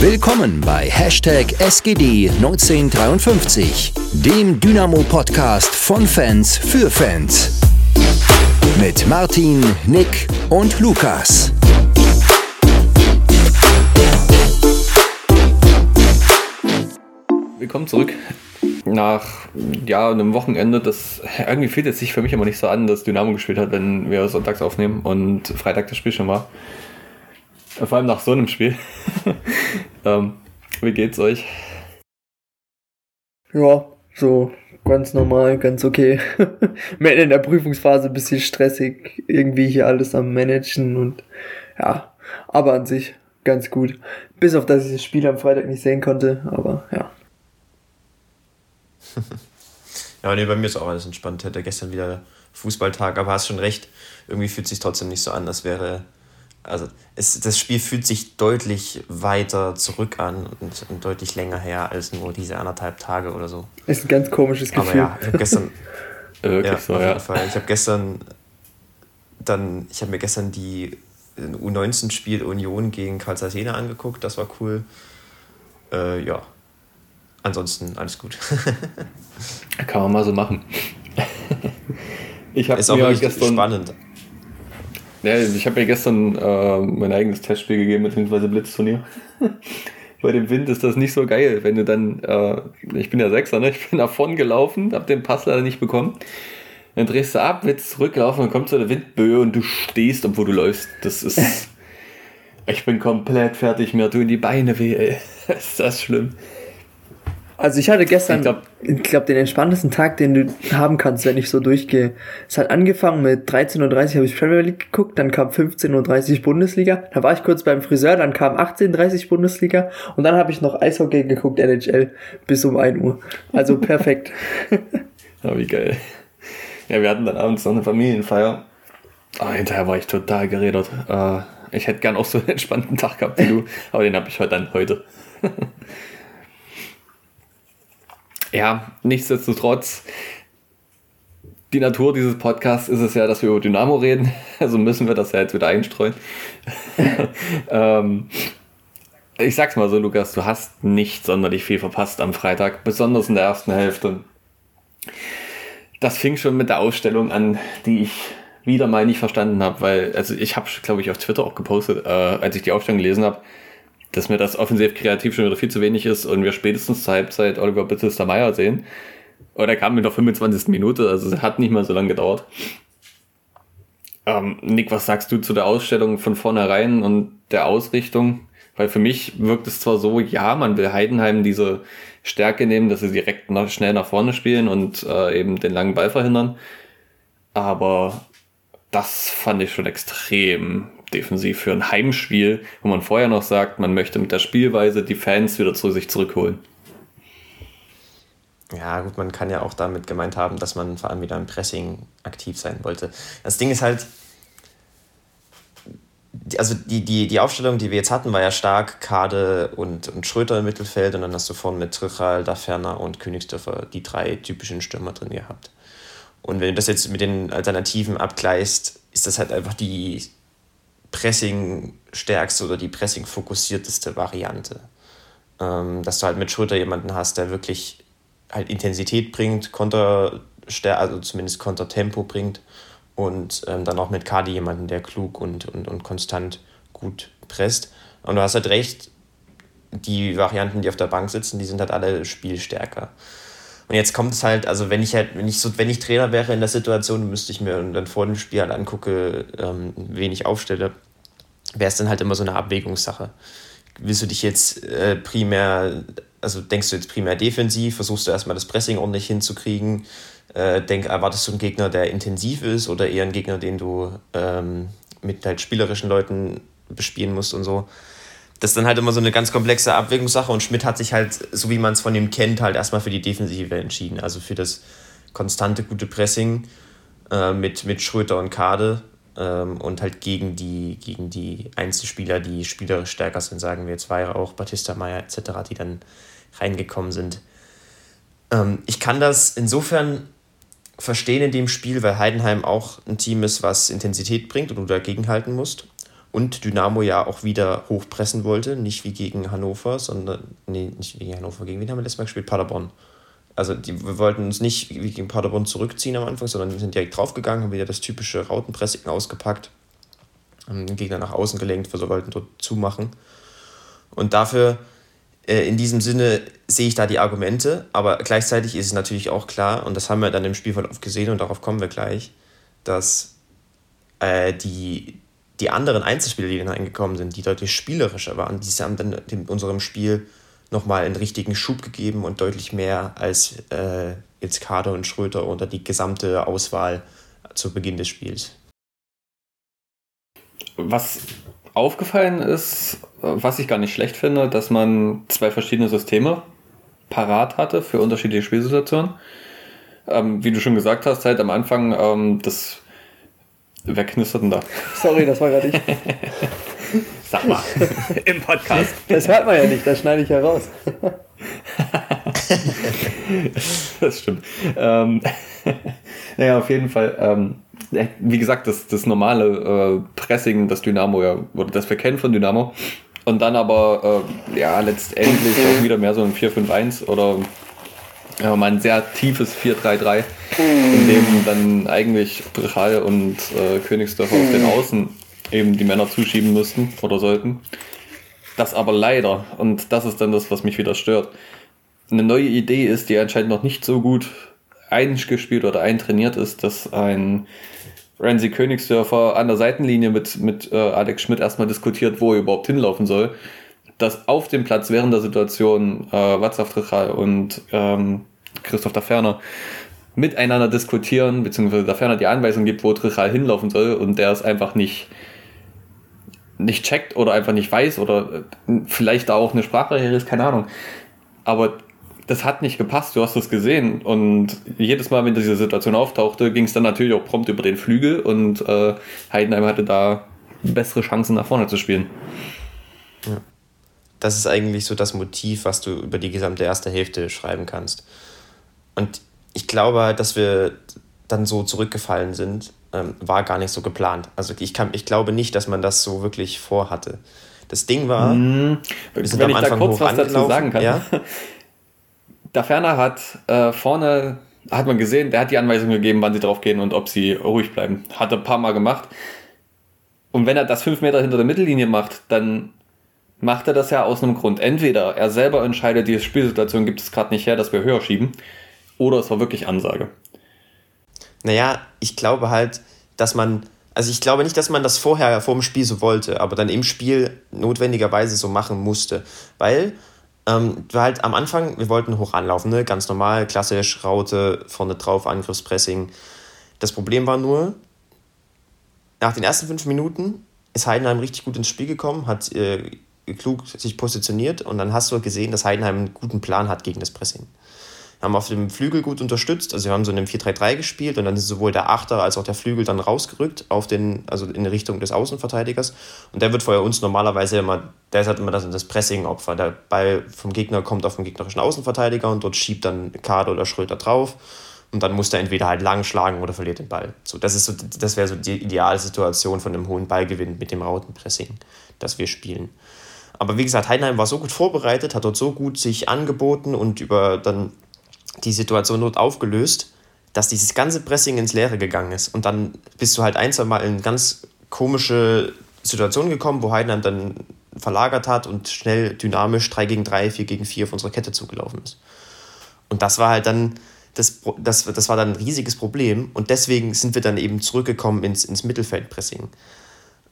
Willkommen bei Hashtag SGD1953, dem Dynamo-Podcast von Fans für Fans. Mit Martin, Nick und Lukas. Willkommen zurück nach ja, einem Wochenende, das irgendwie fühlt es sich für mich immer nicht so an, dass Dynamo gespielt hat, wenn wir sonntags aufnehmen und Freitag das Spiel schon war. Vor allem nach so einem Spiel. ähm, wie geht's euch? Ja, so ganz normal, ganz okay. Mehr in der Prüfungsphase ein bisschen stressig, irgendwie hier alles am Managen und ja, aber an sich ganz gut. Bis auf dass ich das Spiel am Freitag nicht sehen konnte, aber ja. ja, nee, bei mir ist auch alles entspannt. Hätte gestern wieder Fußballtag, aber hast schon recht. Irgendwie fühlt es sich trotzdem nicht so an, als wäre. Also, es, das Spiel fühlt sich deutlich weiter zurück an und, und deutlich länger her als nur diese anderthalb Tage oder so. Ist ein ganz komisches Gefühl. Aber ja, ich habe gestern. Wirklich ja, so, auf jeden ja. Fall. Ich habe gestern dann, ich habe mir gestern die U19-Spiel Union gegen Karl Athena angeguckt, das war cool. Äh, ja, ansonsten alles gut. Kann man mal so machen. ich habe mir gestern spannend. Ja, ich habe mir gestern äh, mein eigenes Testspiel gegeben, beziehungsweise Blitzturnier. Bei dem Wind ist das nicht so geil, wenn du dann, äh, ich bin ja Sechser, ne? ich bin nach vorn gelaufen, hab den Pass leider nicht bekommen. Dann drehst du ab, willst zurücklaufen, dann kommt so eine Windböe und du stehst, obwohl du läufst. Das ist. ich bin komplett fertig, mir tun die Beine weh, ey. ist das schlimm. Also ich hatte gestern, ich glaube, glaub, den entspanntesten Tag, den du haben kannst, wenn ich so durchgehe. Es hat angefangen mit 13.30 Uhr habe ich Premier League geguckt, dann kam 15.30 Uhr Bundesliga, dann war ich kurz beim Friseur, dann kam 18.30 Uhr Bundesliga und dann habe ich noch Eishockey geguckt, NHL, bis um 1 Uhr. Also perfekt. ja, wie geil. Ja, wir hatten dann abends noch eine Familienfeier. Ah, hinterher war ich total geredet. Äh, ich hätte gern auch so einen entspannten Tag gehabt wie du, aber den habe ich heute dann heute. Ja, nichtsdestotrotz, die Natur dieses Podcasts ist es ja, dass wir über Dynamo reden. Also müssen wir das ja jetzt wieder einstreuen. ähm, ich sag's mal so, Lukas, du hast nicht sonderlich viel verpasst am Freitag, besonders in der ersten Hälfte. Das fing schon mit der Ausstellung an, die ich wieder mal nicht verstanden habe, weil, also ich habe, glaube ich, auf Twitter auch gepostet, äh, als ich die Aufstellung gelesen habe, dass mir das offensiv kreativ schon wieder viel zu wenig ist und wir spätestens zur Halbzeit Oliver Bittester Meier sehen. Oder kam in der 25. Minute, also es hat nicht mal so lange gedauert. Ähm, Nick, was sagst du zu der Ausstellung von vornherein und der Ausrichtung? Weil für mich wirkt es zwar so, ja, man will Heidenheim diese Stärke nehmen, dass sie direkt nach, schnell nach vorne spielen und äh, eben den langen Ball verhindern. Aber das fand ich schon extrem defensiv für ein Heimspiel, wo man vorher noch sagt, man möchte mit der Spielweise die Fans wieder zu sich zurückholen. Ja, gut, man kann ja auch damit gemeint haben, dass man vor allem wieder im Pressing aktiv sein wollte. Das Ding ist halt, also die, die, die Aufstellung, die wir jetzt hatten, war ja stark Kade und, und Schröter im Mittelfeld und dann hast du vorne mit Trichal, Daferner und Königsdörfer die drei typischen Stürmer drin gehabt. Und wenn du das jetzt mit den Alternativen abgleichst, ist das halt einfach die Pressing-stärkste oder die Pressing-fokussierteste Variante. Ähm, dass du halt mit Schulter jemanden hast, der wirklich halt Intensität bringt, Konter, also zumindest Kontertempo bringt und ähm, dann auch mit Kadi jemanden, der klug und, und, und konstant gut presst. Und du hast halt recht, die Varianten, die auf der Bank sitzen, die sind halt alle spielstärker. Und jetzt kommt es halt, also wenn ich halt, wenn ich so, wenn ich Trainer wäre in der Situation, müsste ich mir dann vor dem Spiel halt angucke, ähm, wen ich aufstelle, wäre es dann halt immer so eine Abwägungssache. Willst du dich jetzt äh, primär, also denkst du jetzt primär defensiv, versuchst du erstmal das Pressing ordentlich hinzukriegen, äh, denk, erwartest du einen Gegner, der intensiv ist oder eher einen Gegner, den du ähm, mit halt spielerischen Leuten bespielen musst und so das ist dann halt immer so eine ganz komplexe Abwägungssache und Schmidt hat sich halt, so wie man es von ihm kennt, halt erstmal für die Defensive entschieden. Also für das konstante, gute Pressing äh, mit, mit Schröter und Kade ähm, und halt gegen die, gegen die Einzelspieler, die spielerisch stärker sind, sagen wir jetzt Weira auch, Batista Meyer etc., die dann reingekommen sind. Ähm, ich kann das insofern verstehen in dem Spiel, weil Heidenheim auch ein Team ist, was Intensität bringt und du dagegen halten musst. Und Dynamo ja auch wieder hochpressen wollte, nicht wie gegen Hannover, sondern, nee, nicht gegen Hannover, gegen wen haben wir letztes Mal gespielt? Paderborn. Also die, wir wollten uns nicht wie gegen Paderborn zurückziehen am Anfang, sondern wir sind direkt draufgegangen, haben wieder das typische Rautenpressing ausgepackt, haben den Gegner nach außen gelenkt, wir wollten dort zumachen. Und dafür, äh, in diesem Sinne, sehe ich da die Argumente, aber gleichzeitig ist es natürlich auch klar, und das haben wir dann im Spielverlauf gesehen und darauf kommen wir gleich, dass äh, die, die anderen Einzelspieler, die dann reingekommen sind, die deutlich spielerischer waren, die haben dann in unserem Spiel nochmal einen richtigen Schub gegeben und deutlich mehr als äh, jetzt Kader und Schröter oder die gesamte Auswahl zu Beginn des Spiels. Was aufgefallen ist, was ich gar nicht schlecht finde, dass man zwei verschiedene Systeme parat hatte für unterschiedliche Spielsituationen. Ähm, wie du schon gesagt hast, halt am Anfang ähm, das Wer knistert denn da? Sorry, das war gerade ich. Sag mal, im Podcast. Das hört man ja nicht, das schneide ich ja raus. das stimmt. Ähm, naja, auf jeden Fall. Ähm, wie gesagt, das, das normale äh, Pressing, das Dynamo ja, oder das wir kennen von Dynamo. Und dann aber, äh, ja, letztendlich auch wieder mehr so ein 4-5-1 oder ja, mal ein sehr tiefes 4-3-3, in dem dann eigentlich Brichal und äh, Königsdörfer auf den Außen eben die Männer zuschieben müssten oder sollten. Das aber leider, und das ist dann das, was mich wieder stört, eine neue Idee ist, die anscheinend noch nicht so gut eingespielt oder eintrainiert ist, dass ein Ramsey Königsdörfer an der Seitenlinie mit, mit äh, Alex Schmidt erstmal diskutiert, wo er überhaupt hinlaufen soll. Dass auf dem Platz während der Situation äh, Václav Trichal und ähm, Christoph Daferner miteinander diskutieren, beziehungsweise Daferner die Anweisung gibt, wo Trichal hinlaufen soll und der es einfach nicht nicht checkt oder einfach nicht weiß oder äh, vielleicht da auch eine Sprachbarriere ist, keine Ahnung. Aber das hat nicht gepasst, du hast es gesehen. Und jedes Mal, wenn diese Situation auftauchte, ging es dann natürlich auch prompt über den Flügel und äh, Heidenheim hatte da bessere Chancen nach vorne zu spielen. Ja. Das ist eigentlich so das Motiv, was du über die gesamte erste Hälfte schreiben kannst. Und ich glaube halt, dass wir dann so zurückgefallen sind, ähm, war gar nicht so geplant. Also ich, kann, ich glaube nicht, dass man das so wirklich vorhatte. Das Ding war, hm, wir sind wenn am Anfang ich da kurz was dazu sagen kann. Ja? Da Ferner hat äh, vorne, hat man gesehen, der hat die Anweisung gegeben, wann sie drauf gehen und ob sie ruhig bleiben. Hat er ein paar Mal gemacht. Und wenn er das fünf Meter hinter der Mittellinie macht, dann macht er das ja aus einem Grund. Entweder er selber entscheidet, diese Spielsituation gibt es gerade nicht her, dass wir höher schieben, oder es war wirklich Ansage. Naja, ich glaube halt, dass man, also ich glaube nicht, dass man das vorher vor dem Spiel so wollte, aber dann im Spiel notwendigerweise so machen musste. Weil ähm, halt am Anfang, wir wollten hoch anlaufen, ne? ganz normal, klassisch, Raute, vorne drauf, Angriffspressing. Das Problem war nur, nach den ersten fünf Minuten ist Heidenheim richtig gut ins Spiel gekommen, hat äh, klug sich positioniert und dann hast du gesehen, dass Heidenheim einen guten Plan hat gegen das Pressing haben auf dem Flügel gut unterstützt. Also wir haben so in einem 4-3-3 gespielt und dann ist sowohl der Achter als auch der Flügel dann rausgerückt auf den, also in Richtung des Außenverteidigers. Und der wird vorher uns normalerweise immer, der ist halt immer das, das Pressing-Opfer. Der Ball vom Gegner kommt auf den gegnerischen Außenverteidiger und dort schiebt dann Kader oder Schröter drauf. Und dann muss der entweder halt lang schlagen oder verliert den Ball. So, das so, das wäre so die Idealsituation von einem hohen Ballgewinn mit dem Rautenpressing, das wir spielen. Aber wie gesagt, Heidenheim war so gut vorbereitet, hat dort so gut sich angeboten und über dann die Situation dort aufgelöst, dass dieses ganze Pressing ins Leere gegangen ist. Und dann bist du halt ein, zwei Mal in ganz komische Situationen gekommen, wo Heidenheim dann verlagert hat und schnell dynamisch 3 gegen 3, 4 gegen 4 auf unsere Kette zugelaufen ist. Und das war halt dann, das, das, das war dann ein riesiges Problem und deswegen sind wir dann eben zurückgekommen ins, ins Mittelfeldpressing.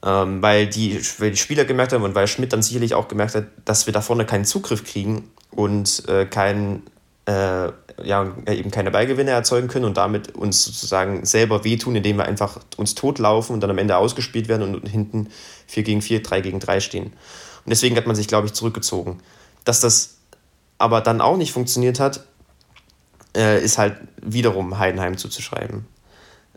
Ähm, weil, die, weil die Spieler gemerkt haben und weil Schmidt dann sicherlich auch gemerkt hat, dass wir da vorne keinen Zugriff kriegen und äh, keinen äh, ja, eben keine Ballgewinne erzeugen können und damit uns sozusagen selber wehtun, indem wir einfach uns totlaufen und dann am Ende ausgespielt werden und hinten 4 gegen 4, 3 gegen 3 stehen. Und deswegen hat man sich, glaube ich, zurückgezogen. Dass das aber dann auch nicht funktioniert hat, äh, ist halt wiederum Heidenheim zuzuschreiben.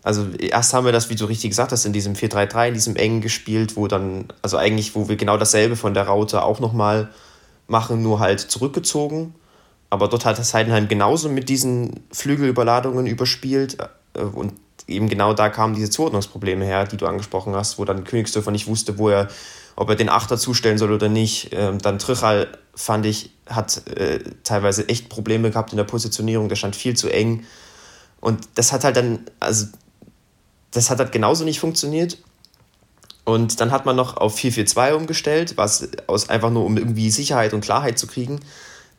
Also erst haben wir das, wie du richtig gesagt hast, in diesem 4-3-3, in diesem engen gespielt, wo dann, also eigentlich, wo wir genau dasselbe von der Raute auch nochmal machen, nur halt zurückgezogen aber dort hat das Heidenheim genauso mit diesen Flügelüberladungen überspielt äh, und eben genau da kamen diese Zuordnungsprobleme her, die du angesprochen hast, wo dann Königsdörfer nicht wusste, wo er, ob er den Achter zustellen soll oder nicht. Ähm, dann Trichal, fand ich, hat äh, teilweise echt Probleme gehabt in der Positionierung, der stand viel zu eng. Und das hat halt dann, also das hat halt genauso nicht funktioniert. Und dann hat man noch auf 4-4-2 umgestellt, was aus einfach nur um irgendwie Sicherheit und Klarheit zu kriegen.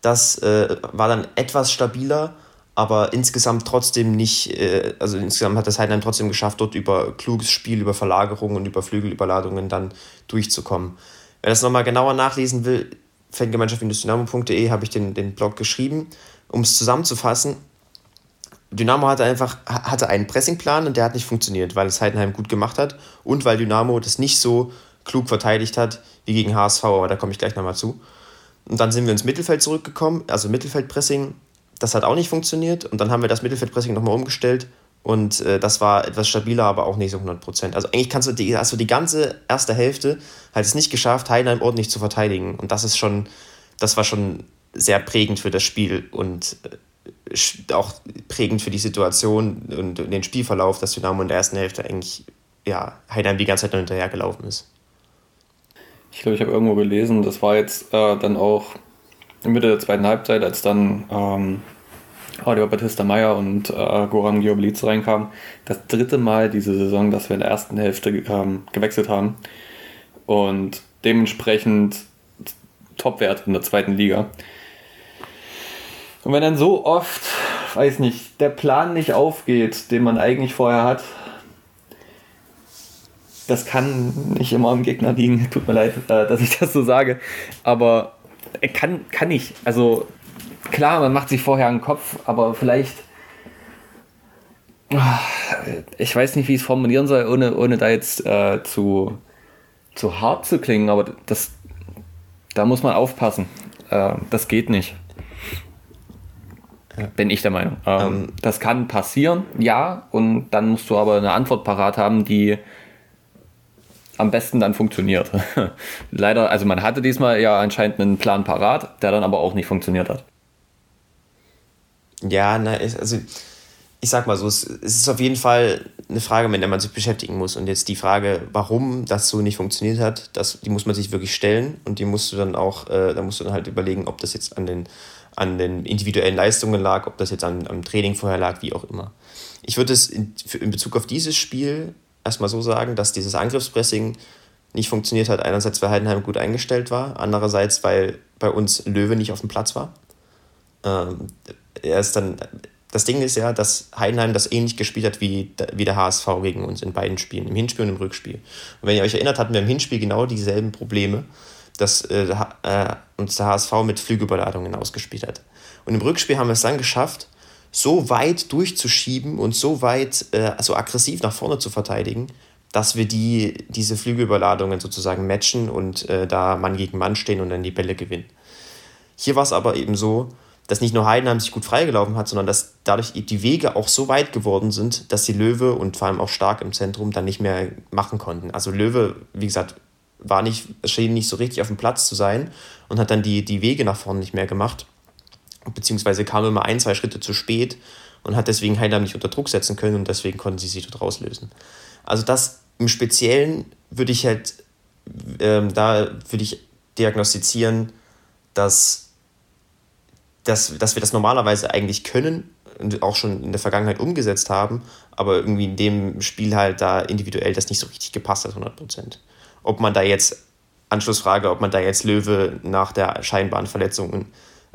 Das äh, war dann etwas stabiler, aber insgesamt trotzdem nicht, äh, also insgesamt hat das Heidenheim trotzdem geschafft, dort über kluges Spiel, über Verlagerungen und über Flügelüberladungen dann durchzukommen. Wer das nochmal genauer nachlesen will, fangemeinschaft-dynamo.de habe ich den, den Blog geschrieben. Um es zusammenzufassen, Dynamo hatte einfach hatte einen Pressingplan und der hat nicht funktioniert, weil es Heidenheim gut gemacht hat und weil Dynamo das nicht so klug verteidigt hat wie gegen HSV, aber da komme ich gleich nochmal zu. Und dann sind wir ins Mittelfeld zurückgekommen, also Mittelfeldpressing, das hat auch nicht funktioniert und dann haben wir das Mittelfeldpressing nochmal umgestellt und äh, das war etwas stabiler, aber auch nicht so 100%. Also eigentlich kannst du die, du die ganze erste Hälfte halt es nicht geschafft, Heidenheim ordentlich zu verteidigen und das ist schon, das war schon sehr prägend für das Spiel und äh, auch prägend für die Situation und den Spielverlauf, dass Dynamo in der ersten Hälfte eigentlich ja, Heidenheim die ganze Zeit nur hinterhergelaufen ist. Ich glaube, ich habe irgendwo gelesen, das war jetzt äh, dann auch in Mitte der zweiten Halbzeit, als dann ähm, Oliver Battista Meyer und äh, Goran Giobliz reinkamen, das dritte Mal diese Saison, dass wir in der ersten Hälfte ähm, gewechselt haben und dementsprechend Topwert in der zweiten Liga. Und wenn dann so oft, weiß nicht, der Plan nicht aufgeht, den man eigentlich vorher hat, das kann nicht immer am Gegner liegen. Tut mir leid, äh, dass ich das so sage. Aber kann, kann nicht. Also klar, man macht sich vorher einen Kopf, aber vielleicht. Ah, ich weiß nicht, wie ich es formulieren soll, ohne, ohne da jetzt äh, zu, zu hart zu klingen, aber das, da muss man aufpassen. Äh, das geht nicht. Ja. Bin ich der Meinung. Ähm, ähm, das kann passieren, ja, und dann musst du aber eine Antwort parat haben, die am besten dann funktioniert. Leider, also man hatte diesmal ja anscheinend einen Plan parat, der dann aber auch nicht funktioniert hat. Ja, na, also ich sag mal so, es, ist auf jeden Fall eine Frage, mit der man sich beschäftigen muss. Und jetzt die Frage, warum das so nicht funktioniert hat, das, die muss man sich wirklich stellen und die musst du dann auch, äh, da musst du dann halt überlegen, ob das jetzt an den an den individuellen Leistungen lag, ob das jetzt an, am Training vorher lag, wie auch immer. Ich würde es in, in Bezug auf dieses Spiel erstmal so sagen, dass dieses Angriffspressing nicht funktioniert hat. Einerseits, weil Heidenheim gut eingestellt war, andererseits, weil bei uns Löwe nicht auf dem Platz war. Ähm, er ist dann, das Ding ist ja, dass Heidenheim das ähnlich gespielt hat wie, wie der HSV gegen uns in beiden Spielen, im Hinspiel und im Rückspiel. Und wenn ihr euch erinnert, hatten wir im Hinspiel genau dieselben Probleme dass äh, äh, uns der HSV mit Flügelüberladungen ausgespielt hat. Und im Rückspiel haben wir es dann geschafft, so weit durchzuschieben und so weit, äh, also aggressiv nach vorne zu verteidigen, dass wir die, diese Flügelüberladungen sozusagen matchen und äh, da Mann gegen Mann stehen und dann die Bälle gewinnen. Hier war es aber eben so, dass nicht nur Heidenheim sich gut freigelaufen hat, sondern dass dadurch die Wege auch so weit geworden sind, dass die Löwe und vor allem auch stark im Zentrum dann nicht mehr machen konnten. Also Löwe, wie gesagt, war nicht, schien nicht so richtig auf dem Platz zu sein und hat dann die, die Wege nach vorne nicht mehr gemacht. Beziehungsweise kam immer ein, zwei Schritte zu spät und hat deswegen Heidenheim nicht unter Druck setzen können und deswegen konnten sie sich dort rauslösen. Also das im Speziellen würde ich halt, ähm, da würde ich diagnostizieren, dass, dass, dass wir das normalerweise eigentlich können und auch schon in der Vergangenheit umgesetzt haben, aber irgendwie in dem Spiel halt da individuell das nicht so richtig gepasst hat, 100 Prozent. Ob man da jetzt, Anschlussfrage, ob man da jetzt Löwe nach der scheinbaren Verletzung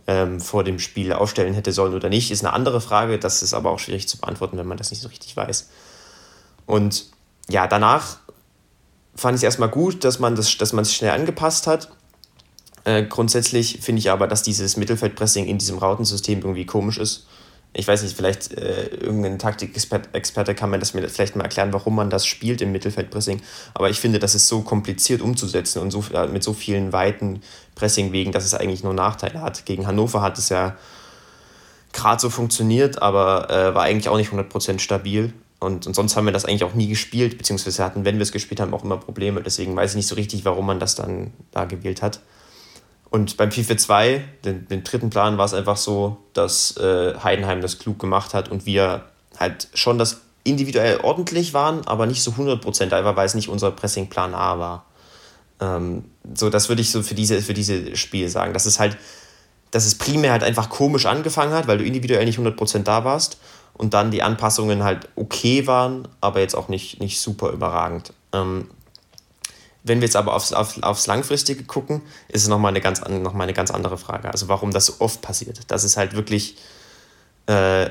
ähm, vor dem Spiel aufstellen hätte sollen oder nicht, ist eine andere Frage. Das ist aber auch schwierig zu beantworten, wenn man das nicht so richtig weiß. Und ja, danach fand ich es erstmal gut, dass man, das, dass sich schnell angepasst hat. Äh, grundsätzlich finde ich aber, dass dieses Mittelfeldpressing in diesem Rautensystem irgendwie komisch ist ich weiß nicht, vielleicht äh, irgendein Taktikexperte kann mir das mir vielleicht mal erklären, warum man das spielt im Mittelfeldpressing. Aber ich finde, das ist so kompliziert umzusetzen und so, äh, mit so vielen weiten Pressingwegen, dass es eigentlich nur Nachteile hat. Gegen Hannover hat es ja gerade so funktioniert, aber äh, war eigentlich auch nicht 100% stabil. Und, und sonst haben wir das eigentlich auch nie gespielt, beziehungsweise hatten, wenn wir es gespielt haben, auch immer Probleme. Deswegen weiß ich nicht so richtig, warum man das dann da gewählt hat. Und beim FIFA 2, den, den dritten Plan, war es einfach so, dass äh, Heidenheim das klug gemacht hat und wir halt schon das individuell ordentlich waren, aber nicht so 100% einfach, weil es nicht unser Pressing-Plan A war. Ähm, so, das würde ich so für diese, für diese Spiele sagen. Dass es halt, dass es primär halt einfach komisch angefangen hat, weil du individuell nicht 100% da warst und dann die Anpassungen halt okay waren, aber jetzt auch nicht, nicht super überragend. Ähm, wenn wir jetzt aber aufs, auf, aufs Langfristige gucken, ist es nochmal eine, ganz, noch mal eine ganz andere Frage. Also warum das so oft passiert. Das ist halt wirklich, äh,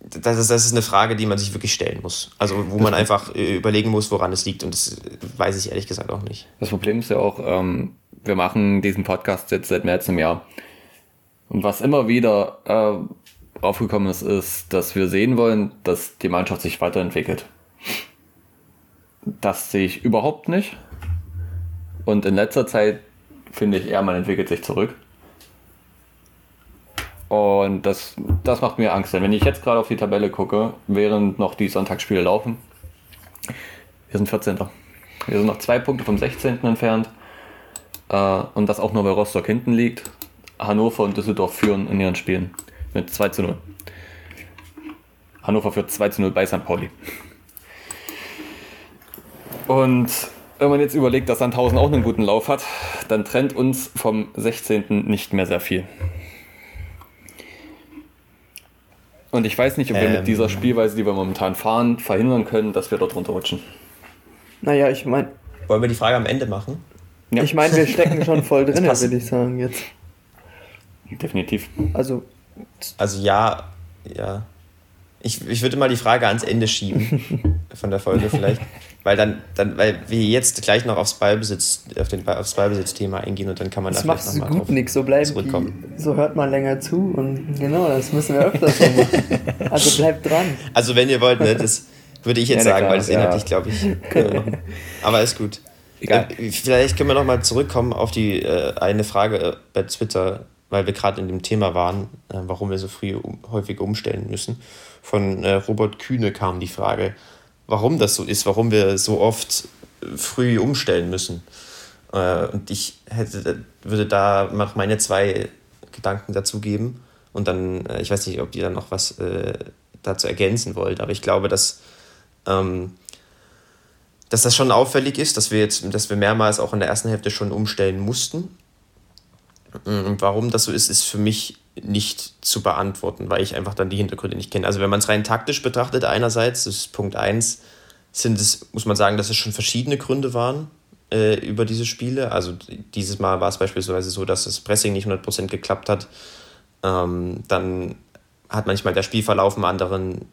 das, ist, das ist eine Frage, die man sich wirklich stellen muss. Also wo man einfach äh, überlegen muss, woran es liegt. Und das weiß ich ehrlich gesagt auch nicht. Das Problem ist ja auch, ähm, wir machen diesen Podcast jetzt seit mehr als einem Jahr. Und was immer wieder äh, aufgekommen ist, ist, dass wir sehen wollen, dass die Mannschaft sich weiterentwickelt. Das sehe ich überhaupt nicht. Und in letzter Zeit finde ich eher, man entwickelt sich zurück. Und das, das macht mir Angst. Denn wenn ich jetzt gerade auf die Tabelle gucke, während noch die Sonntagsspiele laufen, wir sind 14. Wir sind noch zwei Punkte vom 16. entfernt. Äh, und das auch nur, weil Rostock hinten liegt. Hannover und Düsseldorf führen in ihren Spielen mit 2 zu 0. Hannover führt 2 zu 0 bei St. Pauli. Und wenn man jetzt überlegt, dass Sandhausen auch einen guten Lauf hat, dann trennt uns vom 16. nicht mehr sehr viel. Und ich weiß nicht, ob wir ähm, mit dieser Spielweise, die wir momentan fahren, verhindern können, dass wir dort runterrutschen. Naja, ich meine. Wollen wir die Frage am Ende machen? Ja. Ich meine, wir stecken schon voll drin, würde ich sagen, jetzt. Definitiv. Also. Also ja, ja. Ich, ich würde mal die Frage ans Ende schieben von der Folge vielleicht. Weil dann, dann, weil wir jetzt gleich noch aufs Ballbesitz, auf den aufs Ballbesitzthema eingehen und dann kann man das da vielleicht nochmal gut nix, so bleiben zurückkommen. Die, so hört man länger zu und genau, das müssen wir öfters so machen. Also bleibt dran. Also wenn ihr wollt, ne, das würde ich jetzt ja, sagen, klar, weil das inhaltlich, ja. glaube ich, Aber ist gut. Egal. Äh, vielleicht können wir nochmal zurückkommen auf die äh, eine Frage äh, bei Twitter, weil wir gerade in dem Thema waren, äh, warum wir so früh um, häufig umstellen müssen. Von äh, Robert Kühne kam die Frage, warum das so ist, warum wir so oft früh umstellen müssen. Äh, und ich hätte, würde da noch meine zwei Gedanken dazu geben. Und dann, äh, ich weiß nicht, ob ihr dann noch was äh, dazu ergänzen wollt, aber ich glaube, dass, ähm, dass das schon auffällig ist, dass wir jetzt, dass wir mehrmals auch in der ersten Hälfte schon umstellen mussten. Und warum das so ist, ist für mich nicht zu beantworten, weil ich einfach dann die Hintergründe nicht kenne. Also wenn man es rein taktisch betrachtet, einerseits, das ist Punkt 1, sind es, muss man sagen, dass es schon verschiedene Gründe waren äh, über diese Spiele. Also dieses Mal war es beispielsweise so, dass das Pressing nicht 100% geklappt hat. Ähm, dann hat manchmal der Spielverlauf einen anderen,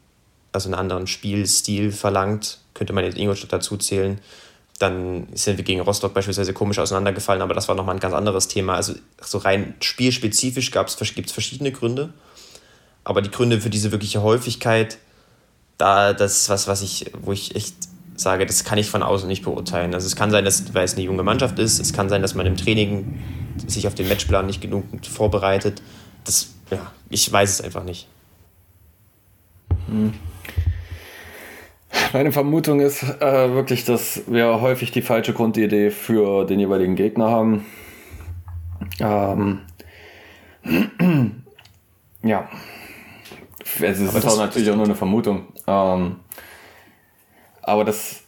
also einen anderen Spielstil verlangt. Könnte man jetzt Ingolstadt dazu zählen. Dann sind wir gegen Rostock beispielsweise komisch auseinandergefallen, aber das war nochmal ein ganz anderes Thema. Also so rein spielspezifisch gibt es verschiedene Gründe. Aber die Gründe für diese wirkliche Häufigkeit, da das ist was, was ich, wo ich echt sage, das kann ich von außen nicht beurteilen. Also es kann sein, dass, weil es eine junge Mannschaft ist, es kann sein, dass man im Training sich auf den Matchplan nicht genug vorbereitet. Das, ja, ich weiß es einfach nicht. Hm. Meine Vermutung ist äh, wirklich, dass wir häufig die falsche Grundidee für den jeweiligen Gegner haben. Ähm, ja. Es ist aber auch natürlich auch nur eine Vermutung. Ähm, aber das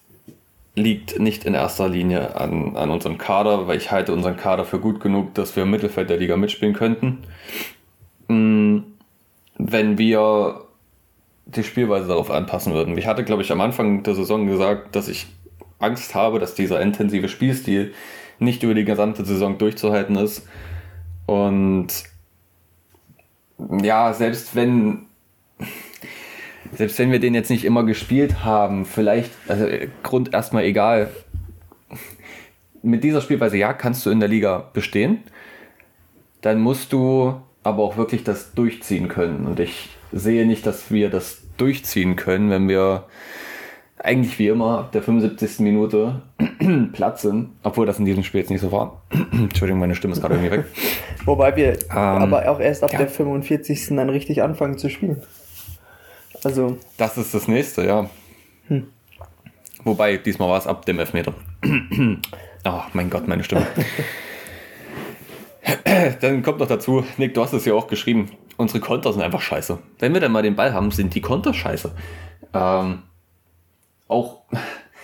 liegt nicht in erster Linie an, an unserem Kader, weil ich halte unseren Kader für gut genug, dass wir im Mittelfeld der Liga mitspielen könnten. Mm, wenn wir die Spielweise darauf anpassen würden. Ich hatte, glaube ich, am Anfang der Saison gesagt, dass ich Angst habe, dass dieser intensive Spielstil nicht über die gesamte Saison durchzuhalten ist. Und ja, selbst wenn selbst wenn wir den jetzt nicht immer gespielt haben, vielleicht, also Grund erstmal egal. Mit dieser Spielweise, ja, kannst du in der Liga bestehen. Dann musst du aber auch wirklich das durchziehen können. Und ich sehe nicht, dass wir das durchziehen können, wenn wir eigentlich wie immer ab der 75. Minute Platz sind, obwohl das in diesem Spiel jetzt nicht so war. Entschuldigung, meine Stimme ist gerade irgendwie weg. Wobei wir ähm, aber auch erst ab ja. der 45. dann richtig anfangen zu spielen. Also. Das ist das nächste, ja. Hm. Wobei, diesmal war es ab dem Elfmeter. oh, mein Gott, meine Stimme. dann kommt noch dazu, Nick, du hast es ja auch geschrieben, unsere Konter sind einfach scheiße. Wenn wir dann mal den Ball haben, sind die Konter scheiße. Ähm, auch,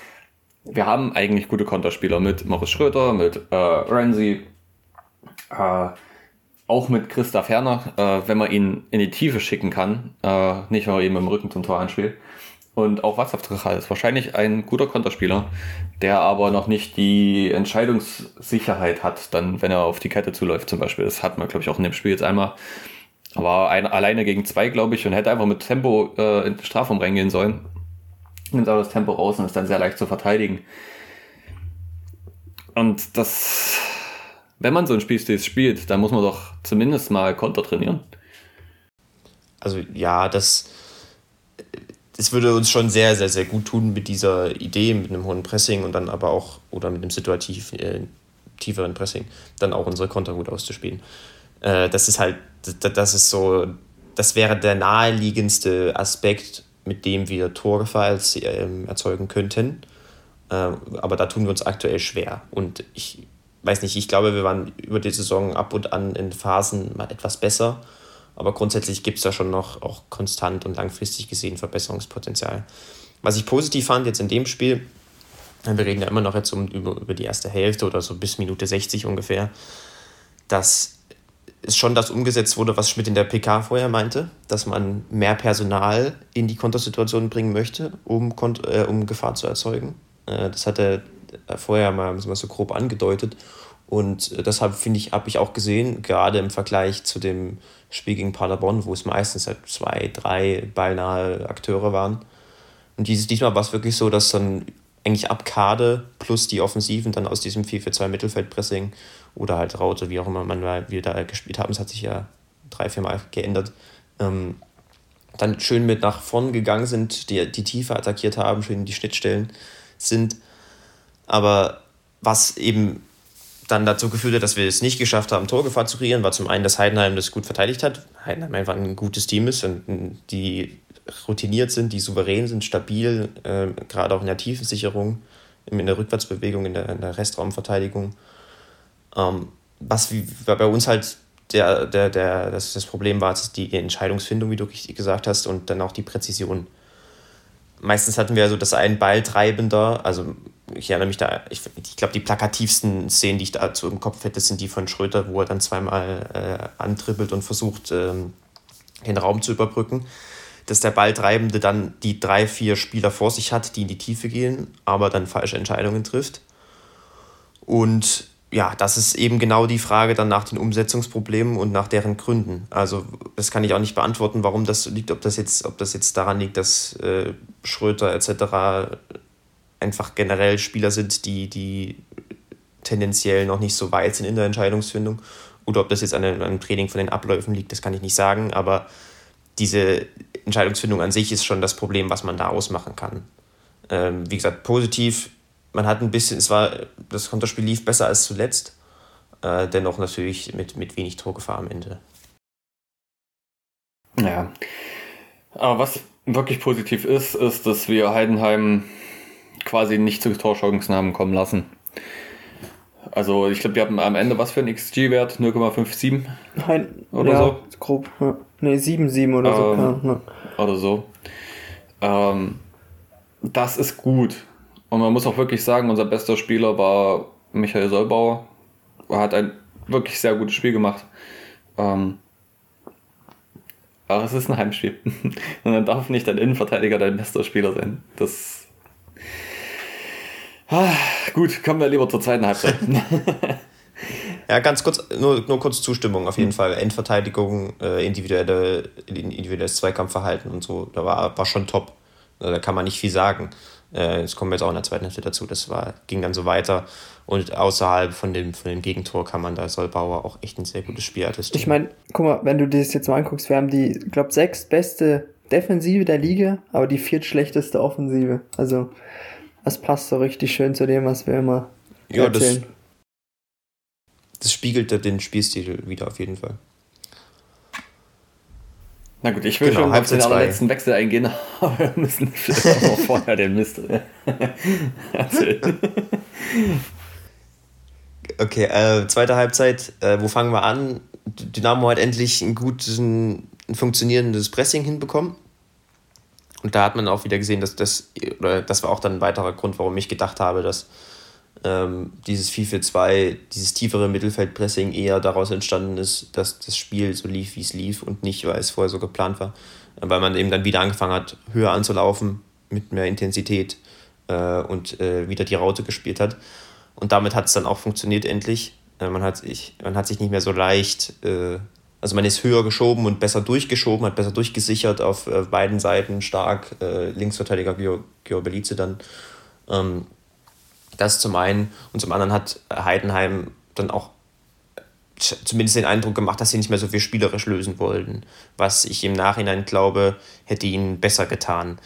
wir haben eigentlich gute Konterspieler mit Morris Schröter, mit äh, Renzi, äh, auch mit Christa Ferner, äh, wenn man ihn in die Tiefe schicken kann, äh, nicht wenn man eben im Rücken zum Tor anspielt. Und auch Wassertrichal ist wahrscheinlich ein guter Konterspieler, der aber noch nicht die Entscheidungssicherheit hat, dann, wenn er auf die Kette zuläuft zum Beispiel. Das hat man, glaube ich, auch in dem Spiel jetzt einmal. Aber ein, alleine gegen zwei, glaube ich, und hätte einfach mit Tempo äh, in den Strafraum reingehen sollen. Nimmt aber das Tempo raus und ist dann sehr leicht zu verteidigen. Und das, wenn man so ein Spielstil spielt, dann muss man doch zumindest mal Konter trainieren. Also ja, das es würde uns schon sehr, sehr, sehr gut tun mit dieser Idee, mit einem hohen Pressing und dann aber auch, oder mit einem situativ äh, tieferen Pressing, dann auch unsere Konter gut auszuspielen. Äh, das ist halt, das ist so, das wäre der naheliegendste Aspekt, mit dem wir Torgefahr äh, erzeugen könnten. Äh, aber da tun wir uns aktuell schwer. Und ich weiß nicht, ich glaube, wir waren über die Saison ab und an in Phasen mal etwas besser aber grundsätzlich gibt es da schon noch auch konstant und langfristig gesehen Verbesserungspotenzial. Was ich positiv fand jetzt in dem Spiel, wir reden ja immer noch jetzt um, über, über die erste Hälfte oder so bis Minute 60 ungefähr, dass es schon das umgesetzt wurde, was Schmidt in der PK vorher meinte, dass man mehr Personal in die Kontersituation bringen möchte, um, äh, um Gefahr zu erzeugen. Äh, das hat er vorher mal so grob angedeutet. Und deshalb finde ich, habe ich auch gesehen, gerade im Vergleich zu dem Spiel gegen Paderborn, wo es meistens halt zwei, drei beinahe Akteure waren. Und dieses, diesmal war es wirklich so, dass dann eigentlich ab Kade plus die Offensiven dann aus diesem 4-4-2 Mittelfeldpressing oder halt Raute, wie auch immer man mal wieder da gespielt haben, es hat sich ja drei, vier Mal geändert, ähm, dann schön mit nach vorn gegangen sind, die, die Tiefe attackiert haben, schön die Schnittstellen sind. Aber was eben dann dazu geführt hat, dass wir es nicht geschafft haben, Torgefahr zu kreieren, war zum einen, dass Heidenheim das gut verteidigt hat. Heidenheim einfach ein gutes Team ist und die routiniert sind, die souverän sind, stabil, äh, gerade auch in der Tiefensicherung, in der Rückwärtsbewegung, in der, in der Restraumverteidigung. Ähm, was wie, bei uns halt der, der, der, das, das Problem war, dass die Entscheidungsfindung, wie du gesagt hast, und dann auch die Präzision meistens hatten wir so das ein Balltreibender, also ich erinnere mich da, ich, ich glaube, die plakativsten Szenen, die ich dazu im Kopf hätte, sind die von Schröter, wo er dann zweimal äh, antribbelt und versucht, ähm, den Raum zu überbrücken. Dass der Balltreibende dann die drei, vier Spieler vor sich hat, die in die Tiefe gehen, aber dann falsche Entscheidungen trifft. Und ja, das ist eben genau die Frage dann nach den Umsetzungsproblemen und nach deren Gründen. Also das kann ich auch nicht beantworten, warum das liegt, ob das jetzt, ob das jetzt daran liegt, dass äh, Schröter etc. einfach generell Spieler sind, die, die tendenziell noch nicht so weit sind in der Entscheidungsfindung. Oder ob das jetzt an einem Training von den Abläufen liegt, das kann ich nicht sagen. Aber diese Entscheidungsfindung an sich ist schon das Problem, was man da ausmachen kann. Ähm, wie gesagt, positiv man hat ein bisschen, es war, das Konterspiel lief besser als zuletzt. Äh, dennoch natürlich mit, mit wenig Torgefahr am Ende. Ja. Aber was wirklich positiv ist, ist, dass wir Heidenheim quasi nicht zu Torchancen haben kommen lassen. Also ich glaube, wir haben am Ende was für ein XG-Wert? 0,57? Nein, oder ja, so? grob. Ja. Ne, 7,7 oder so. Ähm, ja. Oder so. Ähm, das ist gut. Und man muss auch wirklich sagen, unser bester Spieler war Michael Solbauer. Er hat ein wirklich sehr gutes Spiel gemacht. Ähm, aber es ist ein Heimspiel. Und dann darf nicht dein Innenverteidiger dein bester Spieler sein. Das. Ah, gut, kommen wir lieber zur zweiten Halbzeit. ja, ganz kurz, nur, nur kurz Zustimmung auf jeden mhm. Fall. Endverteidigung, äh, individuelle, individuelles Zweikampfverhalten und so, da war, war schon top. Da kann man nicht viel sagen. Äh, das kommen wir jetzt auch in der zweiten Hälfte dazu. Das war, ging dann so weiter. Und außerhalb von dem, von dem Gegentor kann man da Solbauer auch echt ein sehr gutes Spiel attestieren. Ich meine, guck mal, wenn du das jetzt mal anguckst, wir haben die, glaube sechs beste Defensive der Liga, aber die viertschlechteste Offensive. Also, das passt so richtig schön zu dem, was wir immer ja, erzählen. Das, das spiegelte den Spielstil wieder auf jeden Fall. Na gut, ich will genau, schon auf den allerletzten Wechsel eingehen, aber wir müssen auch vorher den Mist erzählen. Okay, äh, zweite Halbzeit. Äh, wo fangen wir an? Dynamo hat endlich ein gutes, ein funktionierendes Pressing hinbekommen. Und da hat man auch wieder gesehen, dass das, oder das war auch dann ein weiterer Grund, warum ich gedacht habe, dass ähm, dieses 4-4-2, dieses tiefere Mittelfeldpressing eher daraus entstanden ist, dass das Spiel so lief, wie es lief und nicht, weil es vorher so geplant war. Weil man eben dann wieder angefangen hat, höher anzulaufen, mit mehr Intensität äh, und äh, wieder die Raute gespielt hat. Und damit hat es dann auch funktioniert endlich. Äh, man, hat sich, man hat sich nicht mehr so leicht, äh, also man ist höher geschoben und besser durchgeschoben, hat besser durchgesichert auf äh, beiden Seiten stark. Äh, Linksverteidiger Georg Belize dann. Ähm, das zum einen. Und zum anderen hat Heidenheim dann auch zumindest den Eindruck gemacht, dass sie nicht mehr so viel spielerisch lösen wollten. Was ich im Nachhinein glaube, hätte ihnen besser getan.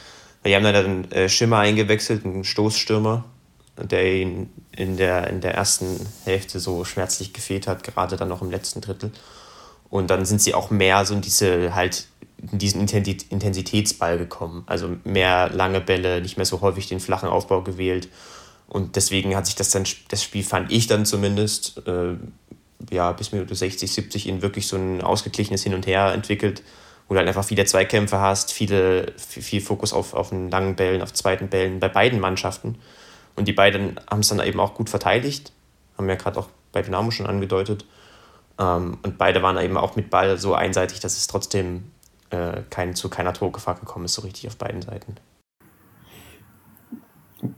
Die haben dann äh, Schimmer eingewechselt, einen Stoßstürmer, der ihn in der, in der ersten Hälfte so schmerzlich gefehlt hat, gerade dann noch im letzten Drittel. Und dann sind sie auch mehr so in diese halt in diesen Intensitätsball gekommen. Also mehr lange Bälle, nicht mehr so häufig den flachen Aufbau gewählt. Und deswegen hat sich das dann, das Spiel fand ich dann zumindest, äh, ja, bis Minute 60, 70 in wirklich so ein ausgeglichenes Hin und Her entwickelt wo du halt einfach viele Zweikämpfe hast, viele, viel Fokus auf, auf den langen Bällen, auf zweiten Bällen bei beiden Mannschaften. Und die beiden haben es dann eben auch gut verteidigt, haben wir gerade auch bei Dynamo schon angedeutet. Ähm, und beide waren eben auch mit Ball so einseitig, dass es trotzdem äh, kein, zu keiner Torgefahr gekommen ist, so richtig auf beiden Seiten.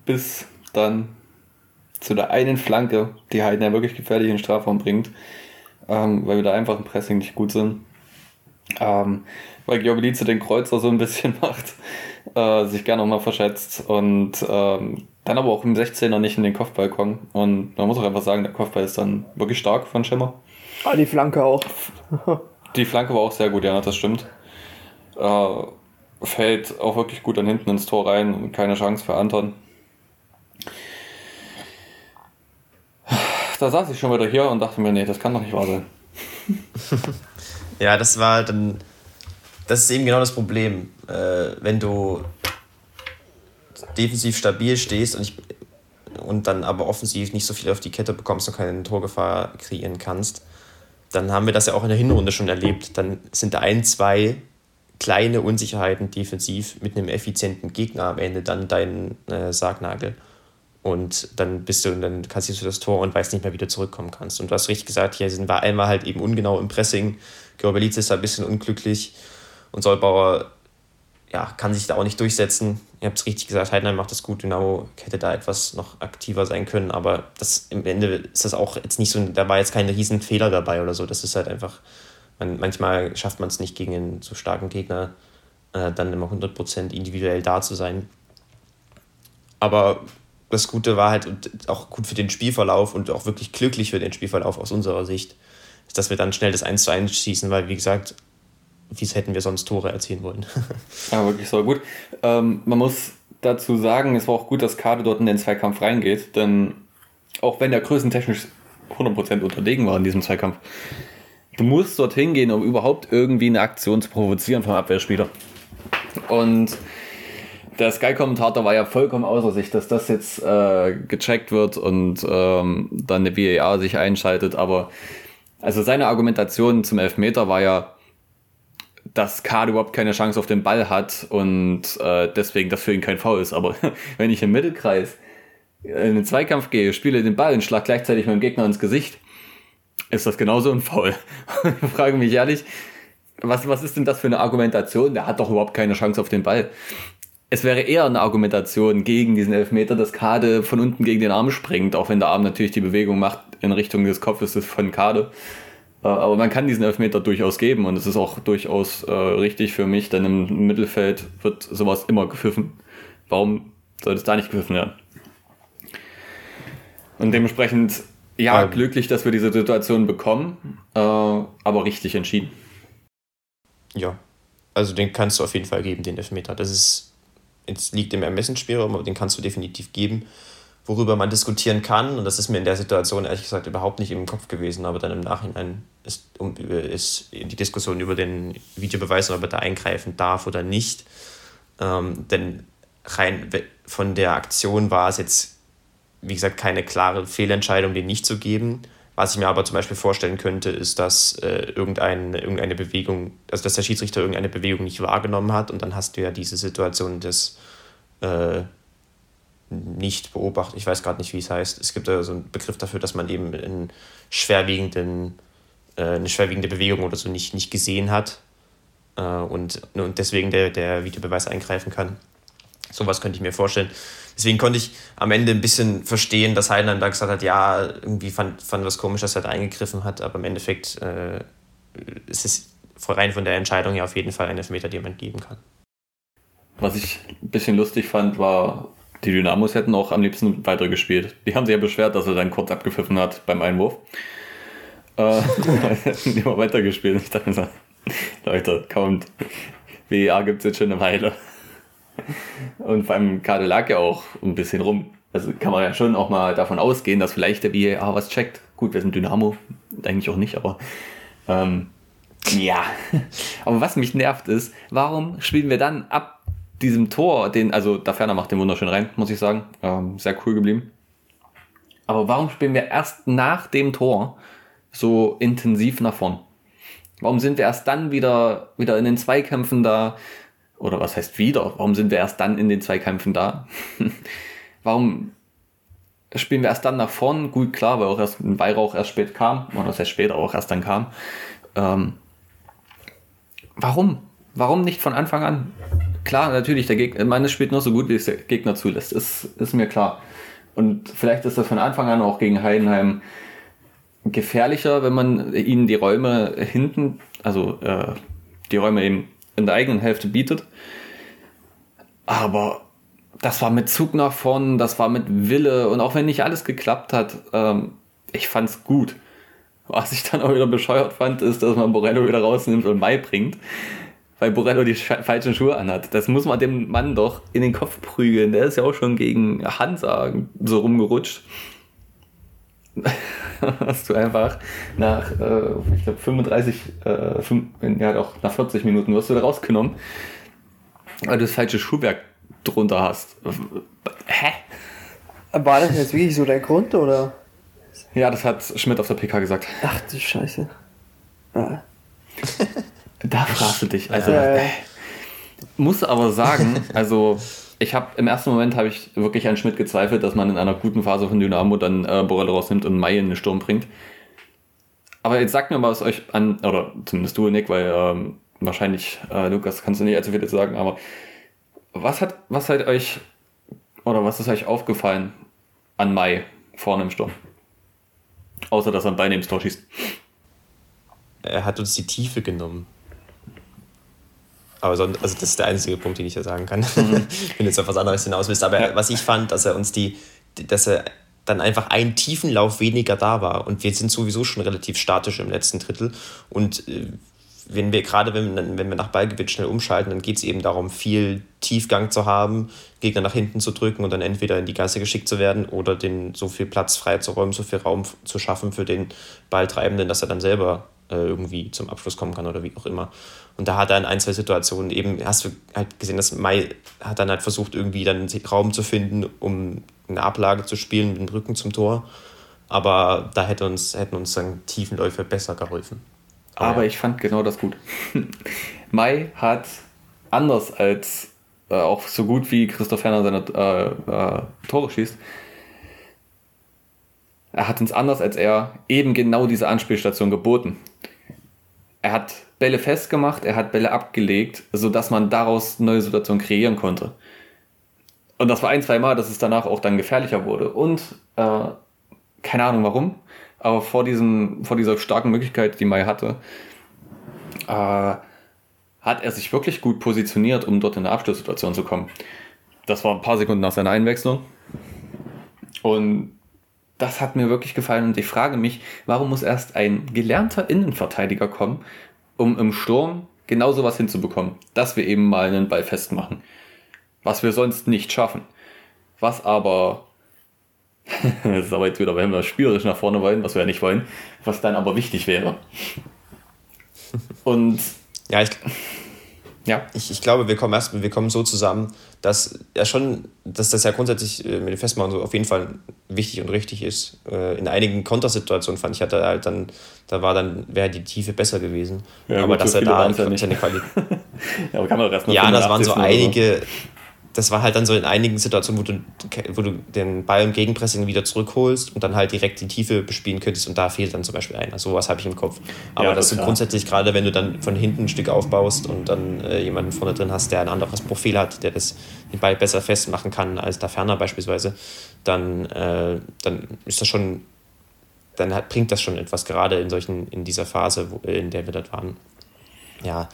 Bis dann zu der einen Flanke, die halt ja wirklich gefährlich in den Strafraum bringt, ähm, weil wir da einfach im Pressing nicht gut sind ähm, weil Giobelice den Kreuzer so ein bisschen macht, äh, sich gerne nochmal verschätzt und ähm, dann aber auch im 16er nicht in den Kopfball kommen. Und man muss auch einfach sagen, der Kopfball ist dann wirklich stark von Schimmer. Ah, die Flanke auch. die Flanke war auch sehr gut, ja, das stimmt. Äh, fällt auch wirklich gut dann hinten ins Tor rein und keine Chance für Anton. Da saß ich schon wieder hier und dachte mir, nee, das kann doch nicht wahr sein. Ja, das war dann. Das ist eben genau das Problem. Äh, wenn du defensiv stabil stehst und, ich, und dann aber offensiv nicht so viel auf die Kette bekommst und keine Torgefahr kreieren kannst, dann haben wir das ja auch in der Hinrunde schon erlebt. Dann sind da ein, zwei kleine Unsicherheiten defensiv mit einem effizienten Gegner am Ende dann dein äh, Sargnagel. Und dann bist du, dann kassierst du das Tor und weißt nicht mehr, wie du zurückkommen kannst. Und du hast richtig gesagt, hier sind wir einmal halt eben ungenau im Pressing. Görbeliz ist da ein bisschen unglücklich und Solbauer ja, kann sich da auch nicht durchsetzen. Ihr habt es richtig gesagt, Heidenheim macht das gut, Dynamo hätte da etwas noch aktiver sein können, aber das im Ende ist das auch jetzt nicht so, da war jetzt kein Riesenfehler dabei oder so. Das ist halt einfach, man, manchmal schafft man es nicht gegen einen so starken Gegner, äh, dann immer 100% individuell da zu sein. Aber das Gute war halt auch gut für den Spielverlauf und auch wirklich glücklich für den Spielverlauf aus unserer Sicht, ist, dass wir dann schnell das 1 zu 1 schießen, weil, wie gesagt, wie hätten wir sonst Tore erzielen wollen. ja, wirklich so gut. Ähm, man muss dazu sagen, es war auch gut, dass Kade dort in den Zweikampf reingeht, denn auch wenn der größentechnisch 100% unterlegen war in diesem Zweikampf, du musst dorthin gehen, um überhaupt irgendwie eine Aktion zu provozieren vom Abwehrspieler. Und der Sky-Kommentator war ja vollkommen außer sich, dass das jetzt äh, gecheckt wird und ähm, dann eine VAR sich einschaltet. Aber also seine Argumentation zum Elfmeter war ja, dass Card überhaupt keine Chance auf den Ball hat und äh, deswegen das für ihn kein Foul ist. Aber wenn ich im Mittelkreis in den Zweikampf gehe, spiele den Ball und schlag gleichzeitig meinem Gegner ins Gesicht, ist das genauso ein Foul. ich frage mich ehrlich, was, was ist denn das für eine Argumentation? Der hat doch überhaupt keine Chance auf den Ball es wäre eher eine Argumentation gegen diesen Elfmeter, dass Kade von unten gegen den Arm springt, auch wenn der Arm natürlich die Bewegung macht in Richtung des Kopfes von Kade. Äh, aber man kann diesen Elfmeter durchaus geben und es ist auch durchaus äh, richtig für mich, denn im Mittelfeld wird sowas immer gepfiffen. Warum soll es da nicht gepfiffen werden? Und dementsprechend, ja, ähm. glücklich, dass wir diese Situation bekommen, äh, aber richtig entschieden. Ja, also den kannst du auf jeden Fall geben, den Elfmeter. Das ist es liegt im Ermessensspielraum, aber den kannst du definitiv geben. Worüber man diskutieren kann, und das ist mir in der Situation ehrlich gesagt überhaupt nicht im Kopf gewesen, aber dann im Nachhinein ist, ist die Diskussion über den Videobeweis, ob er da eingreifen darf oder nicht. Ähm, denn rein von der Aktion war es jetzt, wie gesagt, keine klare Fehlentscheidung, den nicht zu geben. Was ich mir aber zum Beispiel vorstellen könnte, ist, dass äh, irgendein, irgendeine Bewegung, also dass der Schiedsrichter irgendeine Bewegung nicht wahrgenommen hat und dann hast du ja diese Situation des äh, nicht beobachtet. Ich weiß gerade nicht, wie es heißt. Es gibt ja so einen Begriff dafür, dass man eben einen schwerwiegenden, äh, eine schwerwiegende Bewegung oder so nicht, nicht gesehen hat äh, und, und deswegen der, der Videobeweis eingreifen kann. Sowas könnte ich mir vorstellen. Deswegen konnte ich am Ende ein bisschen verstehen, dass Heidenheim da gesagt hat, ja, irgendwie fand, fand das komisch, dass er da eingegriffen hat, aber im Endeffekt äh, ist es rein von der Entscheidung ja auf jeden Fall ein Elfmeter, den man geben kann. Was ich ein bisschen lustig fand, war, die Dynamos hätten auch am liebsten weitergespielt. Die haben sich ja beschwert, dass er dann kurz abgepfiffen hat beim Einwurf. Äh, hätten immer weitergespielt. Ich dachte mir so, Leute, kommt. WEA gibt es jetzt schon eine Weile. Und vor allem Kade lag ja auch ein bisschen rum. Also kann man ja schon auch mal davon ausgehen, dass vielleicht der WEA was checkt. Gut, wir sind Dynamo, eigentlich auch nicht, aber ähm, ja. Aber was mich nervt ist, warum spielen wir dann ab diesem Tor, den, also da Ferner macht den wunderschön rein, muss ich sagen. Ähm, sehr cool geblieben. Aber warum spielen wir erst nach dem Tor so intensiv nach vorn? Warum sind wir erst dann wieder, wieder in den Zweikämpfen da? Oder was heißt wieder? Warum sind wir erst dann in den Zweikämpfen da? Warum spielen wir erst dann nach vorn? Gut, klar, weil auch erst ein Weihrauch erst spät kam, oder das heißt später auch erst dann kam. Ähm, warum? Warum nicht von Anfang an? Klar, natürlich, der Gegner, meines spielt nur so gut, wie es der Gegner zulässt, ist, ist mir klar. Und vielleicht ist das von Anfang an auch gegen Heidenheim gefährlicher, wenn man ihnen die Räume hinten, also äh, die Räume eben in der eigenen Hälfte bietet. Aber das war mit Zug nach vorn, das war mit Wille und auch wenn nicht alles geklappt hat, ähm, ich fand's gut. Was ich dann auch wieder bescheuert fand, ist, dass man Borello wieder rausnimmt und Mai bringt, weil Borello die falschen Schuhe anhat. Das muss man dem Mann doch in den Kopf prügeln. Der ist ja auch schon gegen Hansa so rumgerutscht. hast du einfach nach, äh, ich glaube, 35, äh, 5, ja doch, nach 40 Minuten wirst du da rausgenommen, weil du das falsche Schuhwerk drunter hast. Hä? War das jetzt wirklich so der Grund, oder? Ja, das hat Schmidt auf der PK gesagt. Ach du Scheiße. Ah. da fragst du dich. Also, äh, muss aber sagen, also ich habe im ersten Moment habe ich wirklich an Schmidt gezweifelt, dass man in einer guten Phase von Dynamo dann äh, Borrell rausnimmt und Mai in den Sturm bringt. Aber jetzt sagt mir mal, was euch an, oder zumindest du, Nick, weil ähm, wahrscheinlich, äh, Lukas, kannst du nicht allzu viel sagen, aber was hat, was hat euch, oder was ist euch aufgefallen an Mai vorne im Sturm? Außer, dass er ein Bein ins Tor schießt. Er hat uns die Tiefe genommen. Aber sonst, also das ist der einzige Punkt, den ich ja sagen kann. Mhm. Wenn jetzt auf was anderes hinaus willst. Aber was ich fand, dass er uns die, dass er dann einfach ein Tiefenlauf weniger da war. Und wir sind sowieso schon relativ statisch im letzten Drittel. Und äh, wenn wir gerade, wenn, wenn wir nach Ballgewinn schnell umschalten, dann geht es eben darum, viel Tiefgang zu haben, Gegner nach hinten zu drücken und dann entweder in die Gasse geschickt zu werden oder den so viel Platz frei zu räumen, so viel Raum zu schaffen für den Balltreibenden, dass er dann selber irgendwie zum Abschluss kommen kann oder wie auch immer. Und da hat er in ein, zwei Situationen eben, hast du halt gesehen, dass Mai hat dann halt versucht, irgendwie dann Raum zu finden, um eine Ablage zu spielen mit dem Rücken zum Tor. Aber da hätte uns, hätten uns dann Tiefenläufe besser geholfen. Aber, Aber ja. ich fand genau das gut. Mai hat anders als äh, auch so gut wie Christoph Ferner seine äh, äh, Tore schießt, er hat uns anders als er eben genau diese Anspielstation geboten. Er hat Bälle festgemacht, er hat Bälle abgelegt, sodass man daraus neue Situationen kreieren konnte. Und das war ein, zwei Mal, dass es danach auch dann gefährlicher wurde. Und äh, keine Ahnung warum, aber vor, diesem, vor dieser starken Möglichkeit, die Mai hatte, äh, hat er sich wirklich gut positioniert, um dort in eine Abschlusssituation zu kommen. Das war ein paar Sekunden nach seiner Einwechslung. Und das hat mir wirklich gefallen und ich frage mich, warum muss erst ein gelernter Innenverteidiger kommen, um im Sturm genau sowas hinzubekommen, dass wir eben mal einen Ball festmachen. Was wir sonst nicht schaffen. Was aber, das ist aber jetzt wieder, wenn wir spielerisch nach vorne wollen, was wir ja nicht wollen, was dann aber wichtig wäre. Und ja, ich, ja. Ich, ich glaube, wir kommen erst, wir kommen so zusammen, dass ja schon, dass das ja grundsätzlich äh, mit dem Festmachen so auf jeden Fall wichtig und richtig ist. Äh, in einigen Kontersituationen fand ich, hatte halt dann, da war dann, wäre die Tiefe besser gewesen. Ja, aber gut, dass so er da seine Qualität. ja, aber kann man Rest Ja, das waren so einige, das war halt dann so in einigen Situationen, wo du, wo du den Ball im Gegenpressing wieder zurückholst und dann halt direkt die Tiefe bespielen könntest und da fehlt dann zum Beispiel einer. Sowas habe ich im Kopf. Aber ja, das sind grundsätzlich gerade, wenn du dann von hinten ein Stück aufbaust und dann äh, jemanden vorne drin hast, der ein anderes Profil hat, der das, den Ball besser festmachen kann als da ferner beispielsweise, dann, äh, dann ist das schon, dann hat, bringt das schon etwas, gerade in solchen, in dieser Phase, wo, in der wir dort waren. Ja.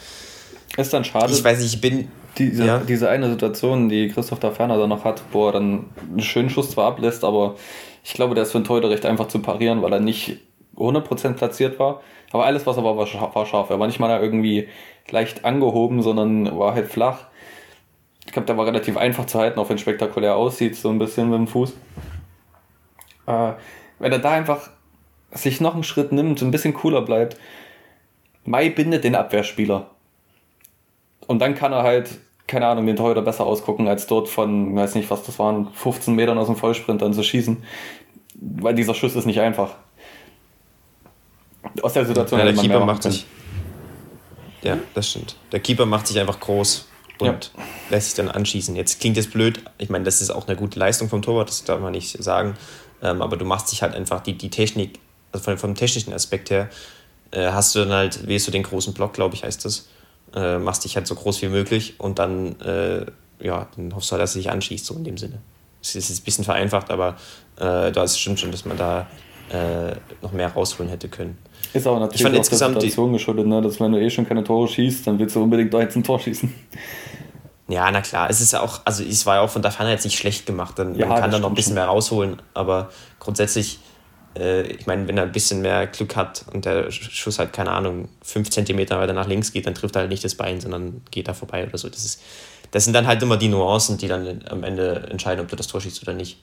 Ist dann schade. Ich weiß nicht, ich bin diese, ja. diese eine Situation, die Christoph da Ferner da noch hat, wo er dann einen schönen Schuss zwar ablässt, aber ich glaube, der ist für einen Torhüter recht einfach zu parieren, weil er nicht 100% platziert war. Aber alles, was er war, war scharf. War scharf. Er war nicht mal irgendwie leicht angehoben, sondern war halt flach. Ich glaube, der war relativ einfach zu halten, auch wenn spektakulär aussieht, so ein bisschen mit dem Fuß. Äh, wenn er da einfach sich noch einen Schritt nimmt, so ein bisschen cooler bleibt, Mai bindet den Abwehrspieler. Und dann kann er halt, keine Ahnung, den Torhüter besser ausgucken, als dort von, weiß nicht, was das waren, 15 Metern aus dem Vollsprint dann zu schießen. Weil dieser Schuss ist nicht einfach. Aus der Situation ja, der Keeper macht sich. Ja, das stimmt. Der Keeper macht sich einfach groß und ja. lässt sich dann anschießen. Jetzt klingt das blöd. Ich meine, das ist auch eine gute Leistung vom Torwart, das darf man nicht sagen. Ähm, aber du machst dich halt einfach die, die Technik, also vom, vom technischen Aspekt her, äh, hast du dann halt, wählst du den großen Block, glaube ich, heißt das äh, machst dich halt so groß wie möglich und dann, äh, ja, dann hoffst du halt, dass er sich anschießt, so in dem Sinne. Es ist ein bisschen vereinfacht, aber äh, da ist stimmt schon, dass man da äh, noch mehr rausholen hätte können. Ist aber natürlich ich fand auch insgesamt der Situation geschuldet, ne? dass wenn du eh schon keine Tore schießt, dann willst du unbedingt da jetzt ein Tor schießen. Ja, na klar, es ist ja auch, also es war ja auch von der Ferne jetzt nicht schlecht gemacht, dann, ja, man kann da noch ein bisschen mehr rausholen, aber grundsätzlich äh, ich meine, wenn er ein bisschen mehr Glück hat und der Schuss halt, keine Ahnung, fünf Zentimeter weiter nach links geht, dann trifft er halt nicht das Bein, sondern geht da vorbei oder so. Das, ist, das sind dann halt immer die Nuancen, die dann am Ende entscheiden, ob du das Tor schießt oder nicht.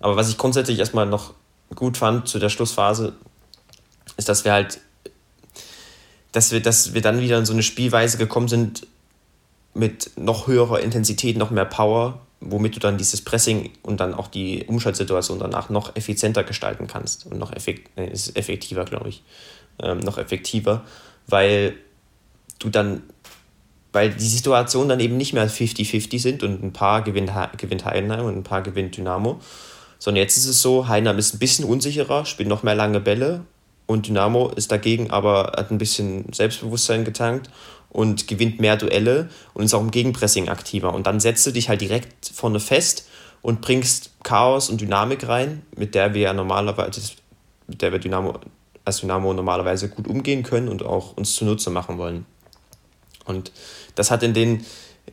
Aber was ich grundsätzlich erstmal noch gut fand zu der Schlussphase, ist, dass wir halt, dass wir, dass wir dann wieder in so eine Spielweise gekommen sind mit noch höherer Intensität, noch mehr Power, womit du dann dieses Pressing und dann auch die Umschaltsituation danach noch effizienter gestalten kannst und noch effekt, nee, ist effektiver, glaube ich, ähm, noch effektiver, weil du dann, weil die Situationen dann eben nicht mehr 50-50 sind und ein paar gewinnt, gewinnt Heidenheim und ein paar gewinnt Dynamo, sondern jetzt ist es so, Heidenheim ist ein bisschen unsicherer, spielt noch mehr lange Bälle und Dynamo ist dagegen aber hat ein bisschen Selbstbewusstsein getankt und gewinnt mehr Duelle und ist auch im Gegenpressing aktiver. Und dann setzt du dich halt direkt vorne fest und bringst Chaos und Dynamik rein, mit der wir ja normalerweise, mit der wir Dynamo, als Dynamo normalerweise gut umgehen können und auch uns zunutze machen wollen. Und das hat in, den,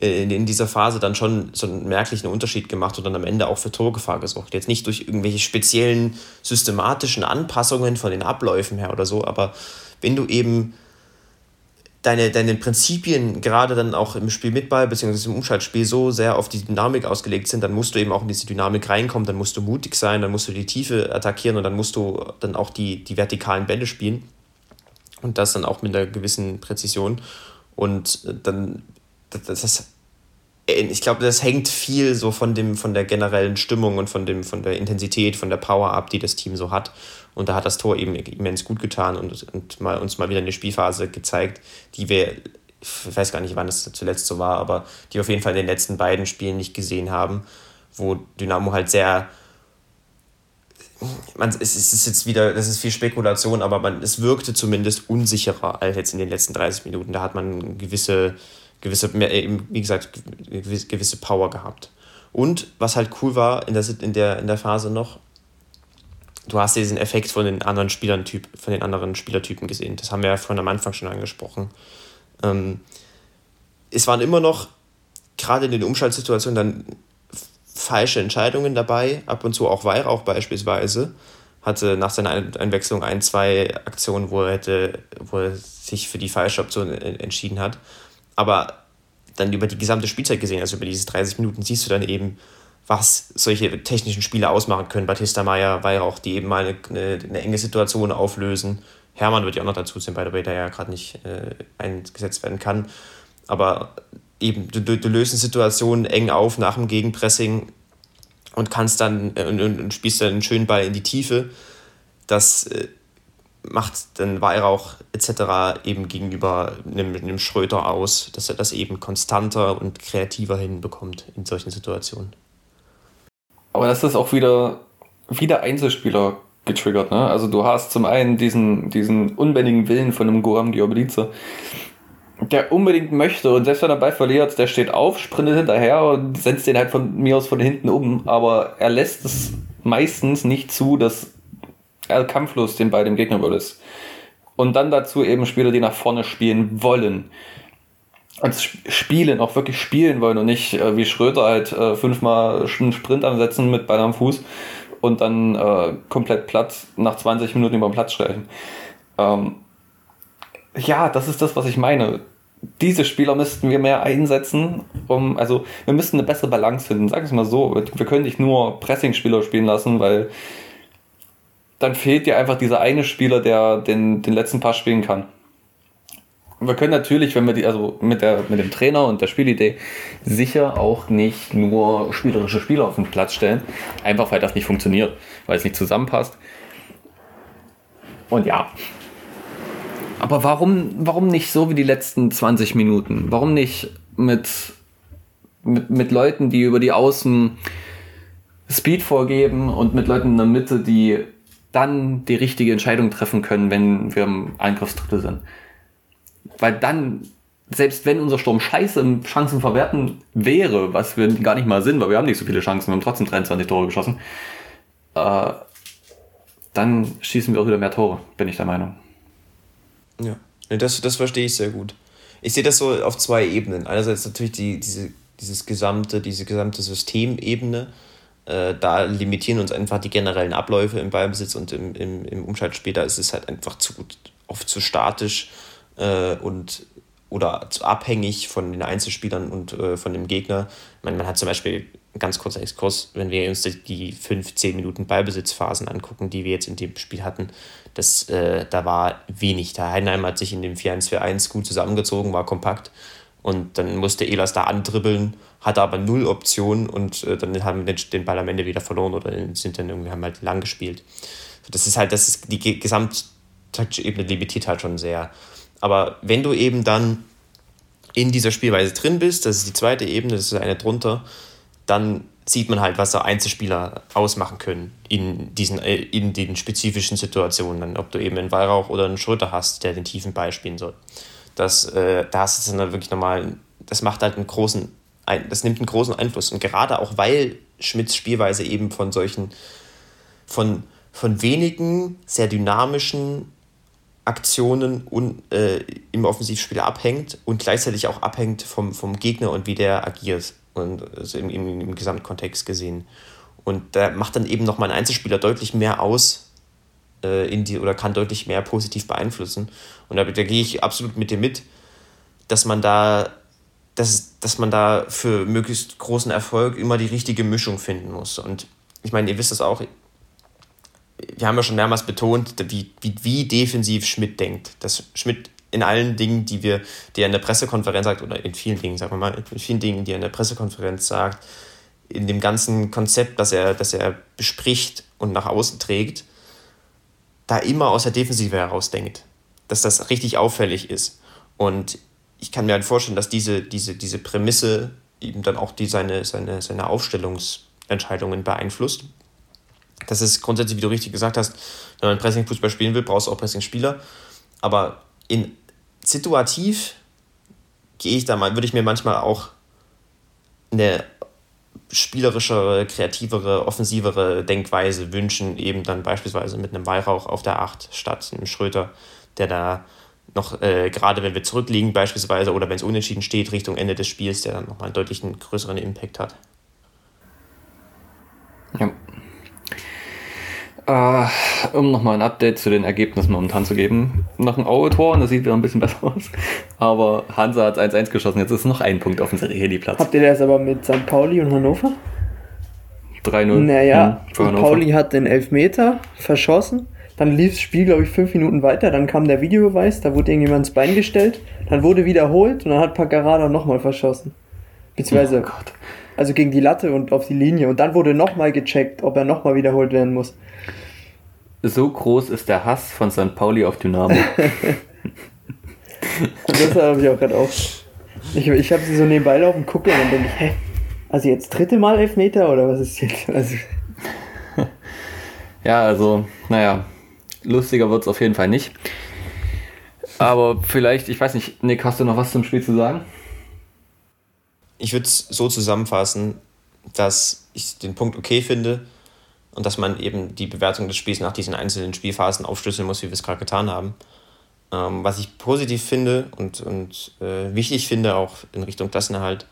äh, in dieser Phase dann schon so einen merklichen Unterschied gemacht und dann am Ende auch für Torgefahr gesorgt. Jetzt nicht durch irgendwelche speziellen systematischen Anpassungen von den Abläufen her oder so, aber wenn du eben deine, deine Prinzipien gerade dann auch im Spiel mit Ball bzw. im Umschaltspiel so sehr auf die Dynamik ausgelegt sind, dann musst du eben auch in diese Dynamik reinkommen, dann musst du mutig sein, dann musst du die Tiefe attackieren und dann musst du dann auch die, die vertikalen Bälle spielen und das dann auch mit einer gewissen Präzision und dann das, das ich glaube, das hängt viel so von dem von der generellen Stimmung und von dem von der Intensität, von der Power ab, die das Team so hat und da hat das Tor eben immens gut getan und, und mal, uns mal wieder eine Spielphase gezeigt, die wir, ich weiß gar nicht, wann das zuletzt so war, aber die wir auf jeden Fall in den letzten beiden Spielen nicht gesehen haben, wo Dynamo halt sehr. Man, es ist jetzt wieder, das ist viel Spekulation, aber man, es wirkte zumindest unsicherer als jetzt in den letzten 30 Minuten. Da hat man gewisse, gewisse, wie gesagt, gewisse Power gehabt. Und was halt cool war in der, in der, in der Phase noch, du hast diesen Effekt von den anderen Spielern typ, von den anderen Spielertypen gesehen. Das haben wir ja vorhin am Anfang schon angesprochen. Ähm, es waren immer noch, gerade in den Umschaltsituationen, dann falsche Entscheidungen dabei, ab und zu auch Weihrauch beispielsweise. Hatte nach seiner Einwechslung ein, zwei Aktionen, wo er, hätte, wo er sich für die falsche Option entschieden hat. Aber dann über die gesamte Spielzeit gesehen, also über diese 30 Minuten, siehst du dann eben, was solche technischen Spiele ausmachen können. Batista Meyer war ja auch, die eben mal eine, eine, eine, enge Situation auflösen. Hermann wird ja auch noch dazu sein, bei der der ja gerade nicht äh, eingesetzt werden kann. Aber eben, du, du, du löst eine Situation eng auf nach dem Gegenpressing und kannst dann äh, und, und, spielst dann einen schönen Ball in die Tiefe. Das äh, macht dann Weihrauch etc. eben gegenüber einem, Schröter aus, dass er das eben konstanter und kreativer hinbekommt in solchen Situationen. Aber das ist auch wieder, wieder Einzelspieler getriggert. Ne? Also du hast zum einen diesen, diesen unbändigen Willen von einem Goram Giobelice, der unbedingt möchte und selbst wenn er Ball verliert, der steht auf, sprintet hinterher und setzt den halt von mir aus von hinten um, aber er lässt es meistens nicht zu, dass er kampflos den Ball dem Gegner überlässt. Und dann dazu eben Spieler, die nach vorne spielen wollen. Und spielen, auch wirklich spielen wollen und nicht äh, wie Schröter halt äh, fünfmal einen Sprint ansetzen mit Ball am Fuß und dann äh, komplett platt nach 20 Minuten über den Platz streichen. Ähm, ja, das ist das, was ich meine. Diese Spieler müssten wir mehr einsetzen, um, also wir müssten eine bessere Balance finden. Sag es mal so, wir können nicht nur Pressing-Spieler spielen lassen, weil dann fehlt dir einfach dieser eine Spieler, der den, den letzten Pass spielen kann. Wir können natürlich, wenn wir die, also mit, der, mit dem Trainer und der Spielidee, sicher auch nicht nur spielerische Spieler auf den Platz stellen. Einfach weil das nicht funktioniert, weil es nicht zusammenpasst. Und ja, aber warum, warum nicht so wie die letzten 20 Minuten? Warum nicht mit, mit, mit Leuten, die über die Außen Speed vorgeben und mit Leuten in der Mitte, die dann die richtige Entscheidung treffen können, wenn wir im Angriffsdrittel sind? Weil dann, selbst wenn unser Sturm scheiße im Chancen verwerten wäre, was wir gar nicht mal sind, weil wir haben nicht so viele Chancen, wir haben trotzdem 23 Tore geschossen, äh, dann schießen wir auch wieder mehr Tore, bin ich der Meinung. Ja, das, das verstehe ich sehr gut. Ich sehe das so auf zwei Ebenen. Einerseits natürlich die, diese, dieses gesamte, diese gesamte Systemebene. Äh, da limitieren uns einfach die generellen Abläufe im Ballbesitz und im, im, im Umschaltspiel. Da ist es halt einfach zu oft zu statisch äh, und oder zu abhängig von den Einzelspielern und äh, von dem Gegner. Man, man hat zum Beispiel ganz kurzer Exkurs, wenn wir uns die 5, 10 Minuten Ballbesitzphasen angucken, die wir jetzt in dem Spiel hatten, das, äh, da war wenig. Der Heidenheim hat sich in dem 4-1-4-1 gut zusammengezogen, war kompakt und dann musste Elas da andribbeln, hatte aber null Optionen und äh, dann haben wir den Ball am Ende wieder verloren oder sind dann irgendwie haben halt lang gespielt. Das ist halt, das ist die gesamttaktische Ebene limitiert halt schon sehr. Aber wenn du eben dann in dieser Spielweise drin bist, das ist die zweite Ebene, das ist eine drunter, dann sieht man halt, was da Einzelspieler ausmachen können in diesen, äh, in den spezifischen Situationen. Ob du eben einen Weihrauch oder einen Schröter hast, der den tiefen Ball spielen soll. Das, äh, da hast du dann wirklich nochmal, das macht halt einen großen, das nimmt einen großen Einfluss. Und gerade auch, weil Schmidts Spielweise eben von solchen, von, von wenigen, sehr dynamischen Aktionen und, äh, im Offensivspiel abhängt und gleichzeitig auch abhängt vom, vom Gegner und wie der agiert und also im, im, im Gesamtkontext gesehen. Und da macht dann eben nochmal ein Einzelspieler deutlich mehr aus äh, in die, oder kann deutlich mehr positiv beeinflussen. Und da, da gehe ich absolut mit dir mit, dass man da, dass, dass man da für möglichst großen Erfolg immer die richtige Mischung finden muss. Und ich meine, ihr wisst das auch, wir haben ja schon mehrmals betont, wie, wie, wie defensiv Schmidt denkt. Dass Schmidt in allen Dingen, die wir, die er in der Pressekonferenz sagt, oder in vielen Dingen, sagen wir mal, in vielen Dingen, die er in der Pressekonferenz sagt, in dem ganzen Konzept, das er, das er bespricht und nach außen trägt, da immer aus der Defensive heraus denkt. Dass das richtig auffällig ist. Und ich kann mir halt vorstellen, dass diese, diese, diese Prämisse eben dann auch die, seine, seine, seine Aufstellungsentscheidungen beeinflusst. Das ist grundsätzlich, wie du richtig gesagt hast, wenn man Pressing-Fußball spielen will, brauchst du auch Pressing-Spieler. Aber in situativ gehe ich da mal, würde ich mir manchmal auch eine spielerischere, kreativere, offensivere Denkweise wünschen, eben dann beispielsweise mit einem Weihrauch auf der 8 statt einem Schröter, der da noch, äh, gerade wenn wir zurückliegen beispielsweise oder wenn es unentschieden steht, Richtung Ende des Spiels, der dann nochmal einen deutlichen größeren Impact hat. Ja, Uh, um nochmal ein Update zu den Ergebnissen momentan zu geben. Noch ein Aue-Tor und das sieht wieder ein bisschen besser aus. Aber Hansa hat 1-1 geschossen. Jetzt ist noch ein Punkt auf dem Heli-Platz. Habt ihr das aber mit St. Pauli und Hannover? 3-0. Naja, hm, Pauli hat den Elfmeter verschossen. Dann lief das Spiel, glaube ich, fünf Minuten weiter. Dann kam der Videobeweis, da wurde irgendjemand ins Bein gestellt. Dann wurde wiederholt und dann hat Paccarada nochmal verschossen. Beziehungsweise, oh also gegen die Latte und auf die Linie. Und dann wurde nochmal gecheckt, ob er nochmal wiederholt werden muss. So groß ist der Hass von St. Pauli auf Dynamo. das habe ich auch gerade auch. Ich, ich habe sie so nebenbei laufen, gucke und dann denke ich, hä? Also jetzt dritte Mal Elfmeter oder was ist jetzt? Also ja, also, naja, lustiger wird es auf jeden Fall nicht. Aber vielleicht, ich weiß nicht, Nick, hast du noch was zum Spiel zu sagen? Ich würde es so zusammenfassen, dass ich den Punkt okay finde und dass man eben die Bewertung des Spiels nach diesen einzelnen Spielphasen aufschlüsseln muss, wie wir es gerade getan haben. Ähm, was ich positiv finde und, und äh, wichtig finde, auch in Richtung Klassenerhalt,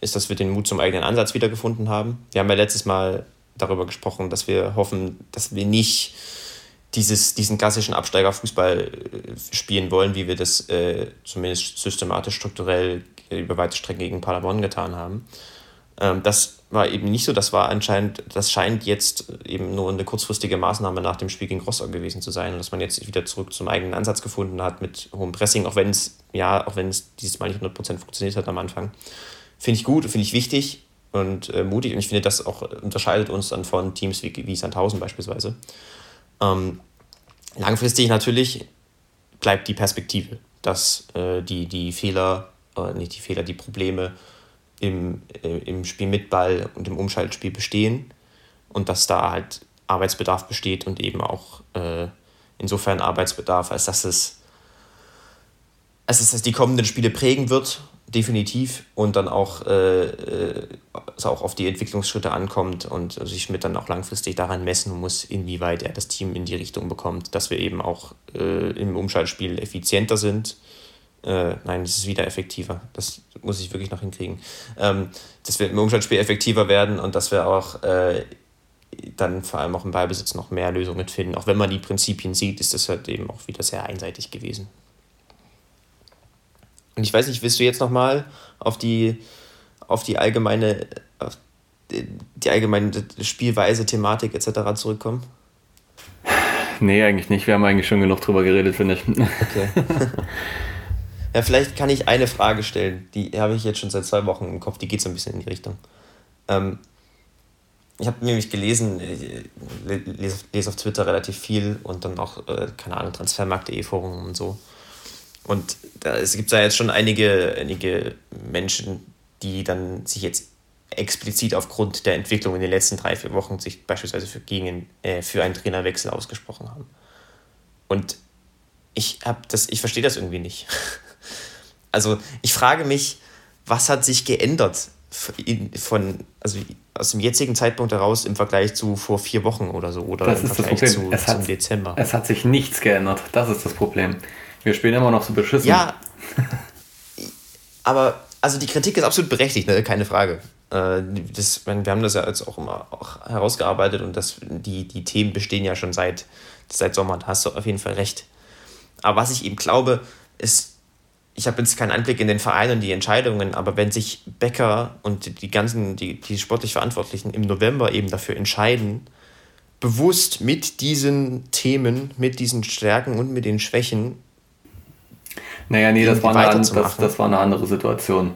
ist, dass wir den Mut zum eigenen Ansatz wiedergefunden haben. Wir haben ja letztes Mal darüber gesprochen, dass wir hoffen, dass wir nicht dieses, diesen klassischen Absteigerfußball äh, spielen wollen, wie wir das äh, zumindest systematisch, strukturell über weite Strecken gegen Paderborn getan haben. Ähm, das war eben nicht so, das war anscheinend, das scheint jetzt eben nur eine kurzfristige Maßnahme nach dem Spiel gegen Rostock gewesen zu sein und dass man jetzt wieder zurück zum eigenen Ansatz gefunden hat mit hohem Pressing, auch wenn es, ja, auch wenn es dieses Mal nicht 100% funktioniert hat am Anfang. Finde ich gut, finde ich wichtig und äh, mutig. Und ich finde, das auch unterscheidet uns dann von Teams wie, wie Sandhausen beispielsweise. Ähm, langfristig natürlich bleibt die Perspektive, dass äh, die, die Fehler, äh, nicht die Fehler, die Probleme im, äh, im Spiel mit Ball und im Umschaltspiel bestehen und dass da halt Arbeitsbedarf besteht und eben auch äh, insofern Arbeitsbedarf, als dass es, als dass es die kommenden Spiele prägen wird definitiv und dann auch, äh, äh, auch auf die Entwicklungsschritte ankommt und sich mit dann auch langfristig daran messen muss, inwieweit er das Team in die Richtung bekommt, dass wir eben auch äh, im Umschaltspiel effizienter sind. Äh, nein, es ist wieder effektiver. Das muss ich wirklich noch hinkriegen. Ähm, dass wir im Umschaltspiel effektiver werden und dass wir auch äh, dann vor allem auch im Ballbesitz noch mehr Lösungen finden. Auch wenn man die Prinzipien sieht, ist das halt eben auch wieder sehr einseitig gewesen. Und ich weiß nicht, willst du jetzt nochmal auf die, auf die allgemeine, auf die, die allgemeine Spielweise, Thematik etc. zurückkommen? Nee, eigentlich nicht. Wir haben eigentlich schon genug drüber geredet, finde ich. Okay. ja, vielleicht kann ich eine Frage stellen. Die habe ich jetzt schon seit zwei Wochen im Kopf. Die geht so ein bisschen in die Richtung. Ähm, ich habe nämlich gelesen, äh, lese, lese auf Twitter relativ viel und dann auch, äh, keine Ahnung, Transfermarkt.de Forum und so. Und da, es gibt da jetzt schon einige, einige Menschen, die dann sich jetzt explizit aufgrund der Entwicklung in den letzten drei, vier Wochen sich beispielsweise für, gegen, äh, für einen Trainerwechsel ausgesprochen haben. Und ich, hab das, ich verstehe das irgendwie nicht. Also ich frage mich, was hat sich geändert von, also aus dem jetzigen Zeitpunkt heraus im Vergleich zu vor vier Wochen oder so oder das im ist Vergleich. Zu, es hat, Dezember? Es hat sich nichts geändert. Das ist das Problem. Wir spielen immer noch so beschissen. Ja. aber, also die Kritik ist absolut berechtigt, ne? keine Frage. Äh, das, wir haben das ja jetzt auch immer auch herausgearbeitet und das, die, die Themen bestehen ja schon seit, seit Sommer. Da hast du auf jeden Fall recht. Aber was ich eben glaube, ist, ich habe jetzt keinen Einblick in den Verein und die Entscheidungen, aber wenn sich Becker und die ganzen, die, die sportlich Verantwortlichen im November eben dafür entscheiden, bewusst mit diesen Themen, mit diesen Stärken und mit den Schwächen naja, nee, das war, eine, das, das war eine andere Situation.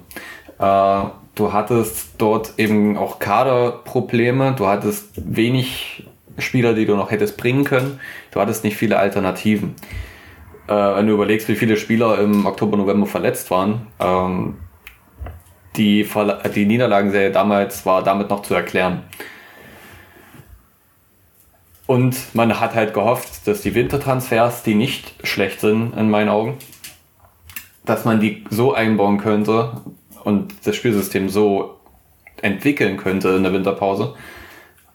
Äh, du hattest dort eben auch Kaderprobleme, du hattest wenig Spieler, die du noch hättest bringen können, du hattest nicht viele Alternativen. Äh, wenn du überlegst, wie viele Spieler im Oktober, November verletzt waren, ähm, die, die Niederlagenserie damals war damit noch zu erklären. Und man hat halt gehofft, dass die Wintertransfers, die nicht schlecht sind in meinen Augen, dass man die so einbauen könnte und das Spielsystem so entwickeln könnte in der Winterpause.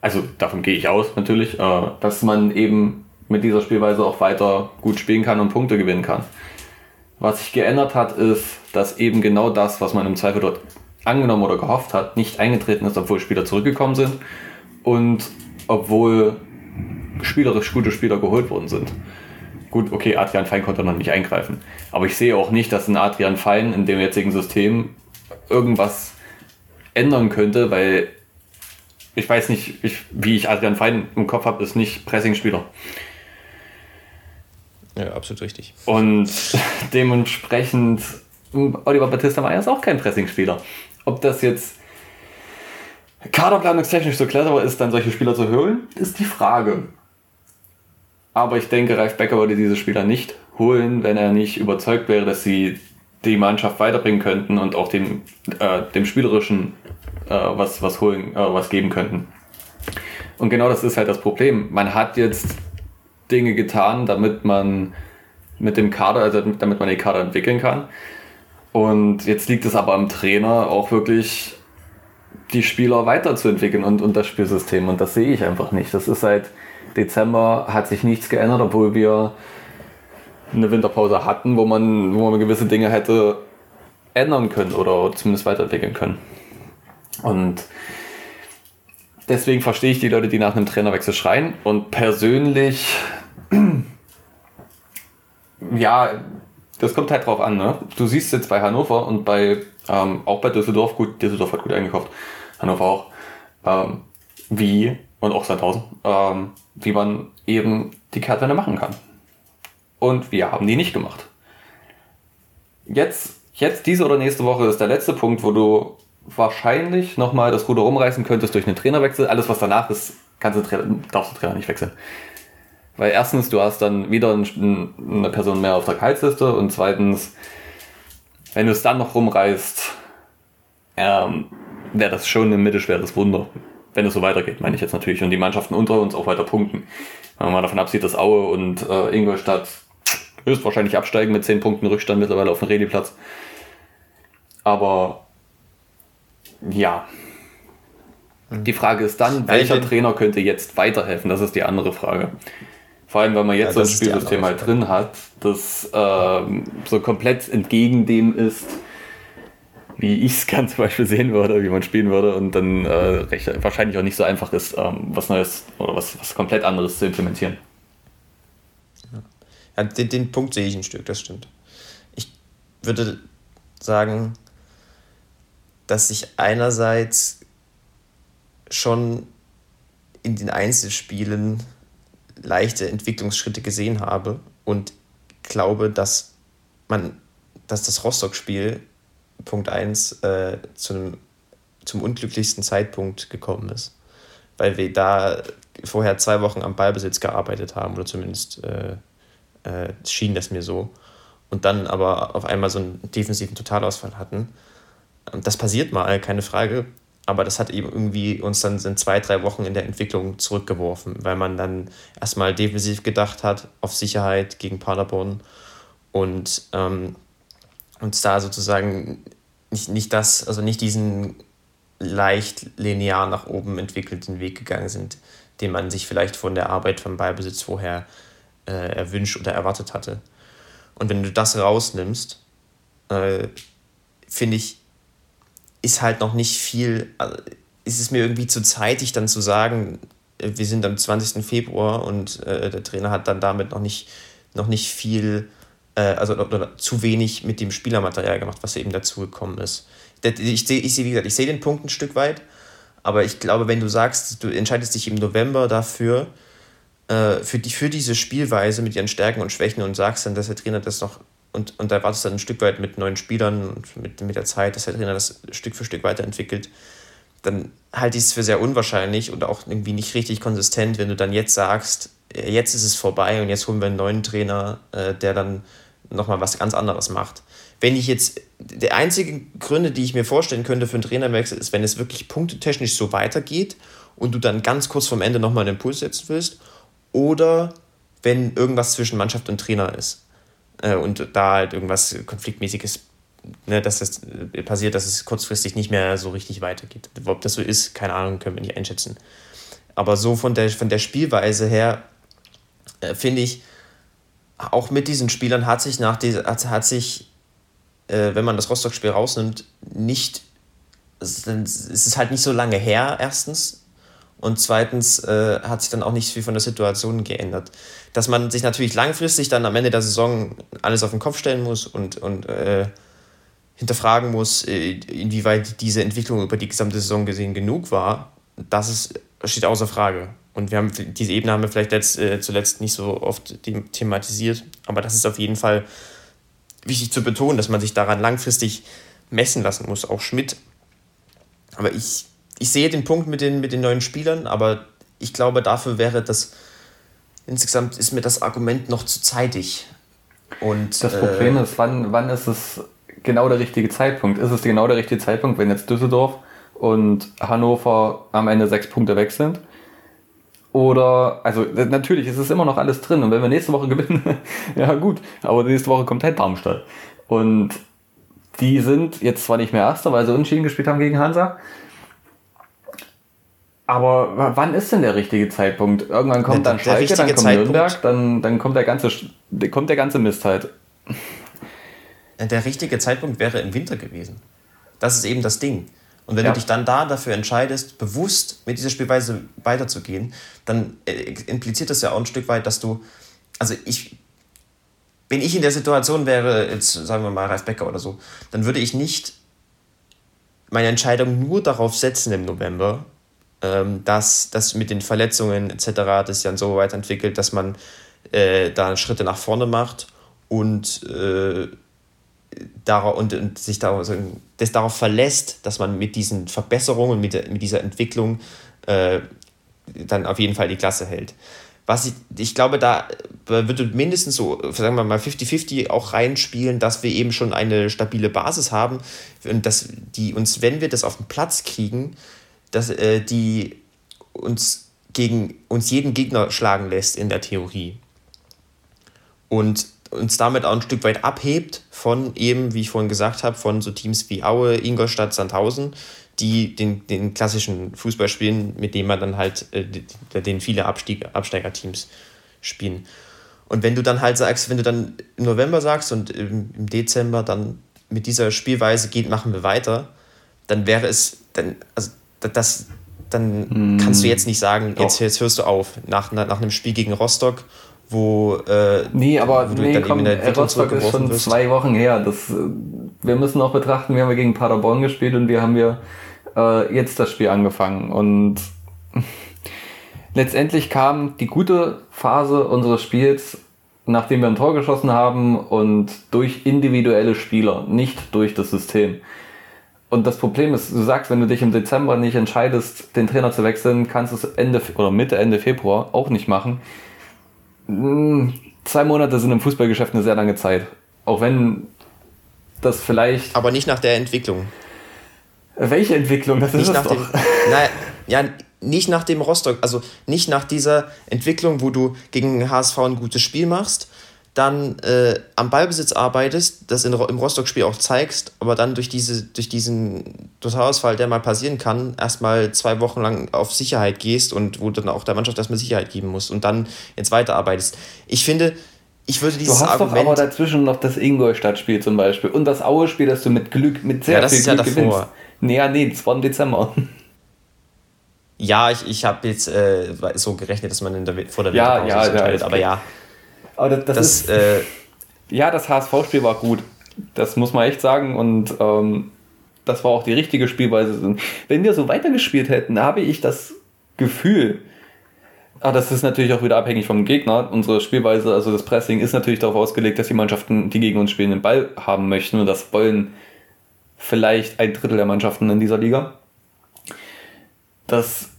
Also davon gehe ich aus natürlich, äh, dass man eben mit dieser Spielweise auch weiter gut spielen kann und Punkte gewinnen kann. Was sich geändert hat, ist, dass eben genau das, was man im Zweifel dort angenommen oder gehofft hat, nicht eingetreten ist, obwohl Spieler zurückgekommen sind und obwohl spielerisch gute Spieler geholt worden sind. Gut, okay, Adrian Fein konnte noch nicht eingreifen. Aber ich sehe auch nicht, dass ein Adrian Fein in dem jetzigen System irgendwas ändern könnte, weil ich weiß nicht, ich, wie ich Adrian Fein im Kopf habe, ist nicht Pressing-Spieler. Ja, absolut richtig. Und dementsprechend, Oliver Battista Meyer ist auch kein Pressingspieler. Ob das jetzt kaderplanungstechnisch so clever ist, dann solche Spieler zu holen, ist die Frage. Aber ich denke, Ralf Becker würde diese Spieler nicht holen, wenn er nicht überzeugt wäre, dass sie die Mannschaft weiterbringen könnten und auch dem, äh, dem Spielerischen äh, was, was holen, äh, was geben könnten. Und genau das ist halt das Problem. Man hat jetzt Dinge getan, damit man mit dem Kader, also damit man den Kader entwickeln kann. Und jetzt liegt es aber am Trainer auch wirklich die Spieler weiterzuentwickeln und, und das Spielsystem. Und das sehe ich einfach nicht. Das ist seit Dezember hat sich nichts geändert, obwohl wir eine Winterpause hatten, wo man, wo man gewisse Dinge hätte ändern können oder zumindest weiterentwickeln können. Und deswegen verstehe ich die Leute, die nach einem Trainerwechsel schreien. Und persönlich, ja, das kommt halt drauf an. Ne? Du siehst jetzt bei Hannover und bei ähm, auch bei Düsseldorf, gut, Düsseldorf hat gut eingekauft, Hannover auch, ähm, wie, und auch Sandhausen, ähm, wie man eben die Kehrtwende machen kann. Und wir haben die nicht gemacht. Jetzt, jetzt diese oder nächste Woche ist der letzte Punkt, wo du wahrscheinlich nochmal das Ruder rumreißen könntest durch einen Trainerwechsel. Alles, was danach ist, kannst du darfst du Trainer nicht wechseln. Weil erstens, du hast dann wieder eine Person mehr auf der Gehaltsliste und zweitens, wenn du es dann noch rumreißt, ähm, wäre das schon ein mittelschweres Wunder. Wenn es so weitergeht, meine ich jetzt natürlich. Und die Mannschaften unter uns auch weiter punkten. Wenn man mal davon absieht, dass Aue und äh, Ingolstadt höchstwahrscheinlich absteigen mit 10 Punkten Rückstand mittlerweile auf dem Rediplatz. Aber ja. Die Frage ist dann, welcher Trainer könnte jetzt weiterhelfen? Das ist die andere Frage. Vor allem, wenn man jetzt ja, so ein Spielsystem halt drin hat, das äh, so komplett entgegen dem ist, wie ich es ganz zum Beispiel sehen würde, wie man spielen würde und dann äh, recht, wahrscheinlich auch nicht so einfach ist, ähm, was Neues oder was, was komplett anderes zu implementieren. Ja, den, den Punkt sehe ich ein Stück, das stimmt. Ich würde sagen, dass ich einerseits schon in den Einzelspielen leichte Entwicklungsschritte gesehen habe und glaube, dass man, dass das Rostock-Spiel Punkt 1 äh, zu zum unglücklichsten Zeitpunkt gekommen ist. Weil wir da vorher zwei Wochen am Ballbesitz gearbeitet haben, oder zumindest äh, äh, schien das mir so. Und dann aber auf einmal so einen defensiven Totalausfall hatten. Das passiert mal, keine Frage. Aber das hat eben irgendwie uns dann in zwei, drei Wochen in der Entwicklung zurückgeworfen, weil man dann erstmal defensiv gedacht hat auf Sicherheit gegen Paderborn und ähm, uns da sozusagen nicht, nicht das, also nicht diesen leicht linear nach oben entwickelten Weg gegangen sind, den man sich vielleicht von der Arbeit vom Ballbesitz vorher äh, erwünscht oder erwartet hatte. Und wenn du das rausnimmst, äh, finde ich, ist halt noch nicht viel, also ist es mir irgendwie zu zeitig dann zu sagen, äh, wir sind am 20. Februar und äh, der Trainer hat dann damit noch nicht, noch nicht viel, äh, also oder zu wenig mit dem Spielermaterial gemacht, was eben dazu gekommen ist. Ich sehe, ich seh, wie gesagt, ich sehe den Punkt ein Stück weit, aber ich glaube, wenn du sagst, du entscheidest dich im November dafür, äh, für, die, für diese Spielweise mit ihren Stärken und Schwächen und sagst dann, dass der Trainer das noch und, und da erwartest du dann ein Stück weit mit neuen Spielern und mit, mit der Zeit, dass der Trainer das Stück für Stück weiterentwickelt, dann halte ich es für sehr unwahrscheinlich und auch irgendwie nicht richtig konsistent, wenn du dann jetzt sagst, äh, jetzt ist es vorbei und jetzt holen wir einen neuen Trainer, äh, der dann nochmal was ganz anderes macht. Wenn ich jetzt, der einzige Gründe, die ich mir vorstellen könnte für einen Trainerwechsel, ist, wenn es wirklich punktetechnisch so weitergeht und du dann ganz kurz vorm Ende nochmal einen Impuls setzen willst oder wenn irgendwas zwischen Mannschaft und Trainer ist äh, und da halt irgendwas konfliktmäßiges ne, dass das äh, passiert, dass es kurzfristig nicht mehr so richtig weitergeht. Ob das so ist, keine Ahnung, können wir nicht einschätzen. Aber so von der, von der Spielweise her äh, finde ich, auch mit diesen Spielern hat sich nach dieser, hat, hat sich, äh, wenn man das Rostock-Spiel rausnimmt, nicht, es ist halt nicht so lange her, erstens. Und zweitens äh, hat sich dann auch nicht viel von der Situation geändert. Dass man sich natürlich langfristig dann am Ende der Saison alles auf den Kopf stellen muss und, und äh, hinterfragen muss, äh, inwieweit diese Entwicklung über die gesamte Saison gesehen genug war, das ist, steht außer Frage. Und wir haben diese Ebene haben wir vielleicht letzt, äh, zuletzt nicht so oft thematisiert, aber das ist auf jeden Fall wichtig zu betonen, dass man sich daran langfristig messen lassen muss, auch Schmidt. Aber ich, ich sehe den Punkt mit den, mit den neuen Spielern, aber ich glaube, dafür wäre das insgesamt ist mir das Argument noch zu zeitig. Und, das Problem äh, ist, wann, wann ist es genau der richtige Zeitpunkt? Ist es genau der richtige Zeitpunkt, wenn jetzt Düsseldorf und Hannover am Ende sechs Punkte weg sind? Oder, also natürlich ist es immer noch alles drin. Und wenn wir nächste Woche gewinnen, ja gut, aber nächste Woche kommt halt Darmstadt. Und die sind jetzt zwar nicht mehr Erster, weil sie unentschieden gespielt haben gegen Hansa. Aber wann ist denn der richtige Zeitpunkt? Irgendwann kommt der, dann Schalke, dann kommt Zeitpunkt, Nürnberg, dann, dann kommt, der ganze, kommt der ganze Mist halt. Der richtige Zeitpunkt wäre im Winter gewesen. Das ist eben das Ding. Und wenn ja. du dich dann da dafür entscheidest, bewusst mit dieser Spielweise weiterzugehen, dann äh, impliziert das ja auch ein Stück weit, dass du, also ich, wenn ich in der Situation wäre, jetzt sagen wir mal Ralf Becker oder so, dann würde ich nicht meine Entscheidung nur darauf setzen im November, ähm, dass das mit den Verletzungen etc. das dann so weiterentwickelt, dass man äh, da Schritte nach vorne macht und äh, darauf, und, und sich darauf, das darauf verlässt, dass man mit diesen Verbesserungen, mit, mit dieser Entwicklung äh, dann auf jeden Fall die Klasse hält. Was ich, ich glaube, da würde mindestens so, sagen wir mal, 50-50 auch reinspielen, dass wir eben schon eine stabile Basis haben und dass die uns, wenn wir das auf den Platz kriegen, dass äh, die uns gegen uns jeden Gegner schlagen lässt in der Theorie. Und uns damit auch ein Stück weit abhebt von eben, wie ich vorhin gesagt habe, von so Teams wie Aue, Ingolstadt, Sandhausen, die den, den klassischen Fußball spielen, mit dem man dann halt, äh, den viele Absteigerteams spielen. Und wenn du dann halt sagst, wenn du dann im November sagst und im, im Dezember dann mit dieser Spielweise geht, machen wir weiter, dann wäre es, dann, also das, dann hm. kannst du jetzt nicht sagen, jetzt, jetzt hörst du auf, nach, nach einem Spiel gegen Rostock wo, äh, nee, aber wo du nee, dann komm, eben in der Rostock ist schon wirst. zwei Wochen her. Das, äh, wir müssen auch betrachten, wir haben gegen Paderborn gespielt und wir haben ja äh, jetzt das Spiel angefangen. Und letztendlich kam die gute Phase unseres Spiels, nachdem wir ein Tor geschossen haben und durch individuelle Spieler, nicht durch das System. Und das Problem ist, du sagst, wenn du dich im Dezember nicht entscheidest, den Trainer zu wechseln, kannst du es Ende oder Mitte, Ende Februar auch nicht machen hm, zwei Monate sind im Fußballgeschäft eine sehr lange Zeit. Auch wenn das vielleicht. Aber nicht nach der Entwicklung. Welche Entwicklung? Das nicht ist nach doch. Dem, naja, ja, nicht nach dem Rostock, also nicht nach dieser Entwicklung, wo du gegen HSV ein gutes Spiel machst, dann äh, am Ballbesitz arbeitest, das in, im Rostock-Spiel auch zeigst, aber dann durch, diese, durch diesen Totalausfall, der mal passieren kann, erstmal zwei Wochen lang auf Sicherheit gehst und wo dann auch der Mannschaft erstmal Sicherheit geben musst und dann jetzt weiterarbeitest. Ich finde, ich würde dieses Du hast Argument, doch aber dazwischen noch das Ingolstadt-Spiel zum Beispiel und das Aue-Spiel, das du mit Glück, mit sehr ja, das viel ist Glück ja davor. gewinnst. Nee, nee, das war im Dezember. Ja, ich, ich habe jetzt äh, so gerechnet, dass man in der, vor der ja, ja, entscheidet, ja, aber ja. Aber das, das, das ist, äh, ja, das HSV-Spiel war gut. Das muss man echt sagen. Und ähm, das war auch die richtige Spielweise. Wenn wir so weitergespielt hätten, habe ich das Gefühl, Ah, das ist natürlich auch wieder abhängig vom Gegner. Unsere Spielweise, also das Pressing, ist natürlich darauf ausgelegt, dass die Mannschaften, die gegen uns spielen, den Ball haben möchten. Und das wollen vielleicht ein Drittel der Mannschaften in dieser Liga. Das.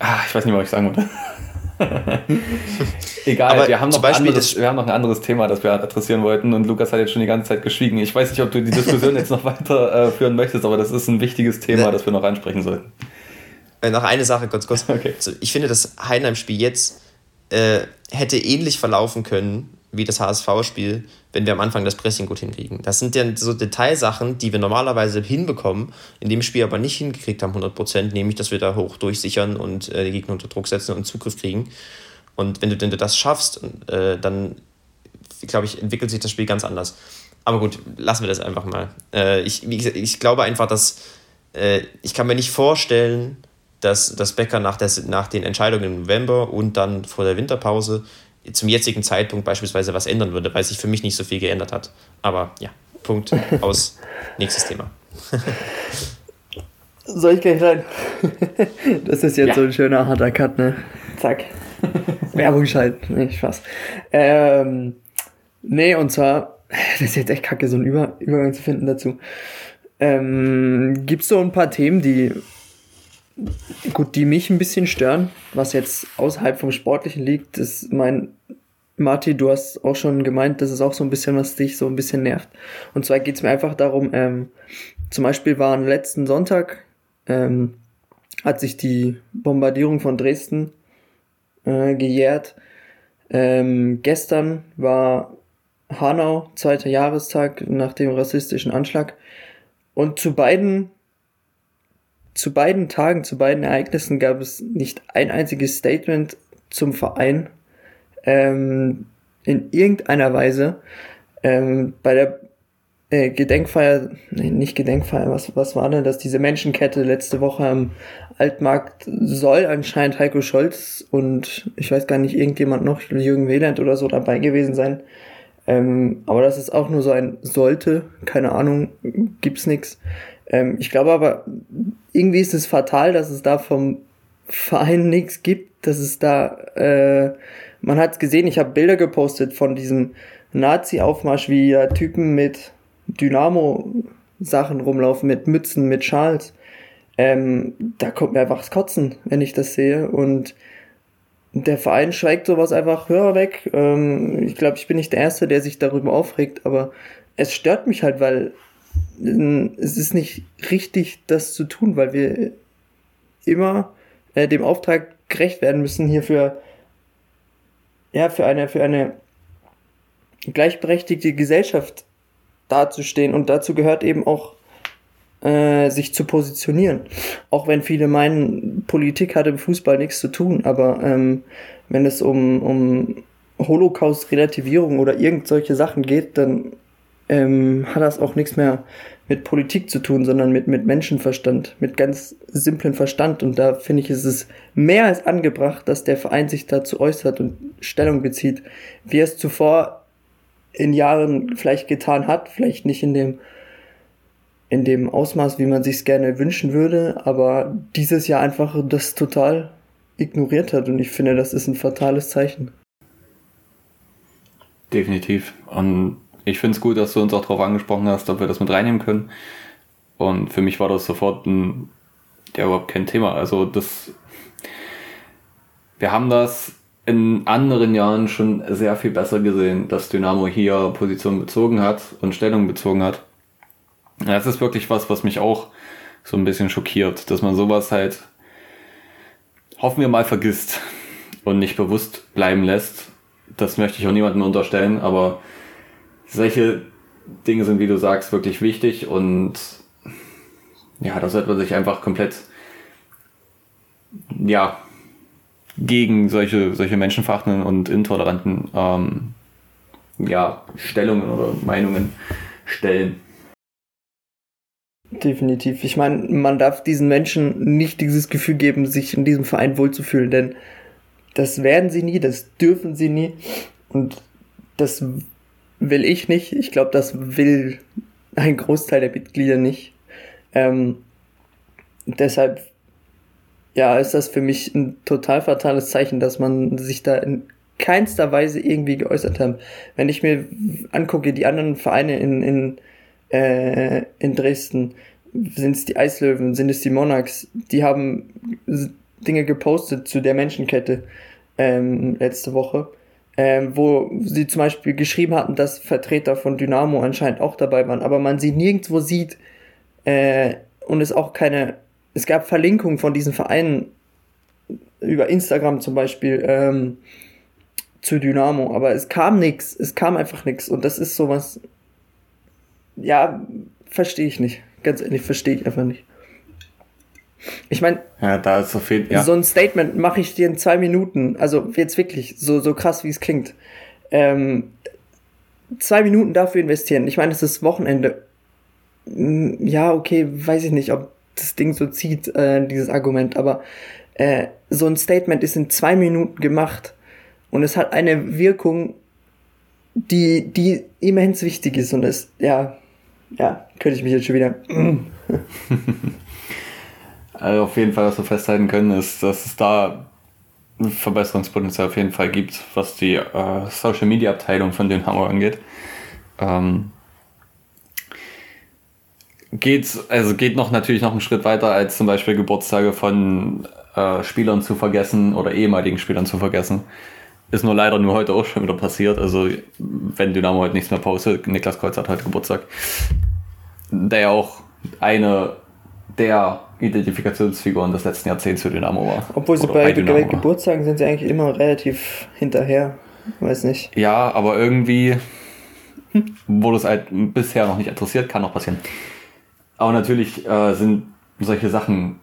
Ah, ich weiß nicht, was ich sagen wollte. Egal, wir haben, noch anderes, wir haben noch ein anderes Thema, das wir adressieren wollten und Lukas hat jetzt schon die ganze Zeit geschwiegen. Ich weiß nicht, ob du die Diskussion jetzt noch weiter äh, führen möchtest, aber das ist ein wichtiges Thema, ne. das wir noch ansprechen sollten. Äh, noch eine Sache, kurz, kurz. Okay. Ich finde, das Heidenheim-Spiel jetzt äh, hätte ähnlich verlaufen können wie das HSV-Spiel, wenn wir am Anfang das Pressing gut hinkriegen. Das sind ja so Detailsachen, die wir normalerweise hinbekommen, in dem Spiel aber nicht hingekriegt haben, 100%, nämlich, dass wir da hoch durchsichern und äh, die Gegner unter Druck setzen und Zugriff kriegen. Und wenn du, wenn du das schaffst, äh, dann, glaube ich, entwickelt sich das Spiel ganz anders. Aber gut, lassen wir das einfach mal. Äh, ich, gesagt, ich glaube einfach, dass äh, ich kann mir nicht vorstellen, dass, dass Becker nach, der, nach den Entscheidungen im November und dann vor der Winterpause zum jetzigen Zeitpunkt beispielsweise was ändern würde, weil sich für mich nicht so viel geändert hat. Aber ja, Punkt aus. Nächstes Thema. Soll ich gleich rein? das ist jetzt ja. so ein schöner harter Cut, ne? Zack. Werbung schalten. Nee, Spaß. Ähm, nee, und zwar, das ist jetzt echt kacke, so einen Über Übergang zu finden dazu. Ähm, Gibt es so ein paar Themen, die gut, die mich ein bisschen stören, was jetzt außerhalb vom Sportlichen liegt, ist mein Marti, du hast auch schon gemeint, das ist auch so ein bisschen, was dich so ein bisschen nervt. Und zwar geht es mir einfach darum, ähm, zum Beispiel waren letzten Sonntag, ähm, hat sich die Bombardierung von Dresden äh, gejährt. Ähm, gestern war Hanau, zweiter Jahrestag nach dem rassistischen Anschlag. Und zu beiden, zu beiden Tagen, zu beiden Ereignissen gab es nicht ein einziges Statement zum Verein ähm, in irgendeiner Weise. Ähm, bei der äh, Gedenkfeier, nee, nicht Gedenkfeier, was, was war denn das? Diese Menschenkette letzte Woche am Altmarkt soll anscheinend Heiko Scholz und ich weiß gar nicht, irgendjemand noch, Jürgen Wieland oder so dabei gewesen sein. Ähm, aber das ist auch nur so ein sollte, keine Ahnung, gibt's nix. Ähm, ich glaube aber, irgendwie ist es fatal, dass es da vom Verein nichts gibt, dass es da, äh, man hat's gesehen, ich habe Bilder gepostet von diesem Nazi-Aufmarsch, wie da Typen mit Dynamo-Sachen rumlaufen, mit Mützen, mit Schals. Ähm, da kommt mir einfach das Kotzen, wenn ich das sehe. Und der Verein schweigt sowas einfach höher weg. Ähm, ich glaube, ich bin nicht der Erste, der sich darüber aufregt, aber es stört mich halt, weil äh, es ist nicht richtig, das zu tun, weil wir immer äh, dem Auftrag gerecht werden müssen, hier für, ja, für eine, für eine gleichberechtigte Gesellschaft dazustehen. Und dazu gehört eben auch, äh, sich zu positionieren. Auch wenn viele meinen, Politik hat im Fußball nichts zu tun, aber ähm, wenn es um, um Holocaust-Relativierung oder irgend solche Sachen geht, dann ähm, hat das auch nichts mehr mit Politik zu tun, sondern mit, mit Menschenverstand, mit ganz simplem Verstand. Und da finde ich, ist es mehr als angebracht, dass der Verein sich dazu äußert und Stellung bezieht, wie er es zuvor in Jahren vielleicht getan hat, vielleicht nicht in dem in dem Ausmaß, wie man sich gerne wünschen würde, aber dieses Jahr einfach das total ignoriert hat und ich finde, das ist ein fatales Zeichen. Definitiv. Und ich finde es gut, dass du uns auch darauf angesprochen hast, ob wir das mit reinnehmen können. Und für mich war das sofort ein, ja, überhaupt kein Thema. Also das, wir haben das in anderen Jahren schon sehr viel besser gesehen, dass Dynamo hier Position bezogen hat und Stellung bezogen hat. Das ist wirklich was, was mich auch so ein bisschen schockiert, dass man sowas halt, hoffen wir mal, vergisst und nicht bewusst bleiben lässt. Das möchte ich auch niemandem unterstellen, aber solche Dinge sind, wie du sagst, wirklich wichtig und ja, da sollte man sich einfach komplett ja, gegen solche, solche menschenverachtenden und intoleranten ähm, ja, Stellungen oder Meinungen stellen. Definitiv. Ich meine, man darf diesen Menschen nicht dieses Gefühl geben, sich in diesem Verein wohlzufühlen, denn das werden sie nie, das dürfen sie nie und das will ich nicht. Ich glaube, das will ein Großteil der Mitglieder nicht. Ähm, deshalb ja, ist das für mich ein total fatales Zeichen, dass man sich da in keinster Weise irgendwie geäußert hat. Wenn ich mir angucke, die anderen Vereine in, in, äh, in Dresden, sind es die Eislöwen, sind es die Monarchs, die haben Dinge gepostet zu der Menschenkette ähm, letzte Woche, ähm, wo sie zum Beispiel geschrieben hatten, dass Vertreter von Dynamo anscheinend auch dabei waren, aber man sie nirgendwo sieht äh, und es auch keine es gab Verlinkungen von diesen Vereinen über Instagram zum Beispiel ähm, zu Dynamo, aber es kam nichts, es kam einfach nichts und das ist sowas, ja, verstehe ich nicht, ganz ehrlich, verstehe ich einfach nicht. Ich meine, ja, da ist so viel, ja. so ein Statement mache ich dir in zwei Minuten, also jetzt wirklich, so, so krass wie es klingt. Ähm, zwei Minuten dafür investieren. Ich meine, es ist Wochenende. Hm, ja, okay, weiß ich nicht, ob das Ding so zieht, äh, dieses Argument, aber äh, so ein Statement ist in zwei Minuten gemacht und es hat eine Wirkung, die, die immens wichtig ist und es, ja, ja, könnte ich mich jetzt schon wieder. Also auf jeden Fall, was wir festhalten können, ist, dass es da Verbesserungspotenzial auf jeden Fall gibt, was die äh, Social Media Abteilung von Dynamo angeht. Ähm, geht, also geht noch natürlich noch einen Schritt weiter, als zum Beispiel Geburtstage von äh, Spielern zu vergessen oder ehemaligen Spielern zu vergessen. Ist nur leider nur heute auch schon wieder passiert. Also, wenn Dynamo heute nichts mehr postet, Niklas Kreuz hat heute Geburtstag, der ja auch eine der Identifikationsfiguren des letzten Jahrzehnts für Dynamo war. Obwohl sie bei, bei Geburtstagen sind sie eigentlich immer relativ hinterher. Weiß nicht. Ja, aber irgendwie wurde es halt bisher noch nicht interessiert, kann noch passieren. Aber natürlich äh, sind solche Sachen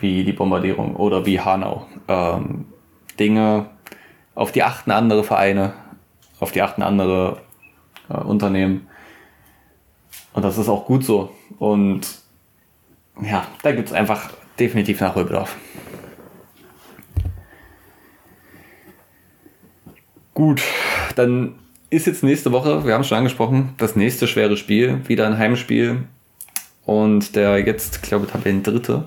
wie die Bombardierung oder wie Hanau ähm, Dinge, auf die achten andere Vereine, auf die achten andere äh, Unternehmen. Und das ist auch gut so. Und ja, da gibt es einfach definitiv Nachholbedarf. Gut, dann ist jetzt nächste Woche, wir haben es schon angesprochen, das nächste schwere Spiel, wieder ein Heimspiel. Und der jetzt, glaube ich, Tabellen dritte.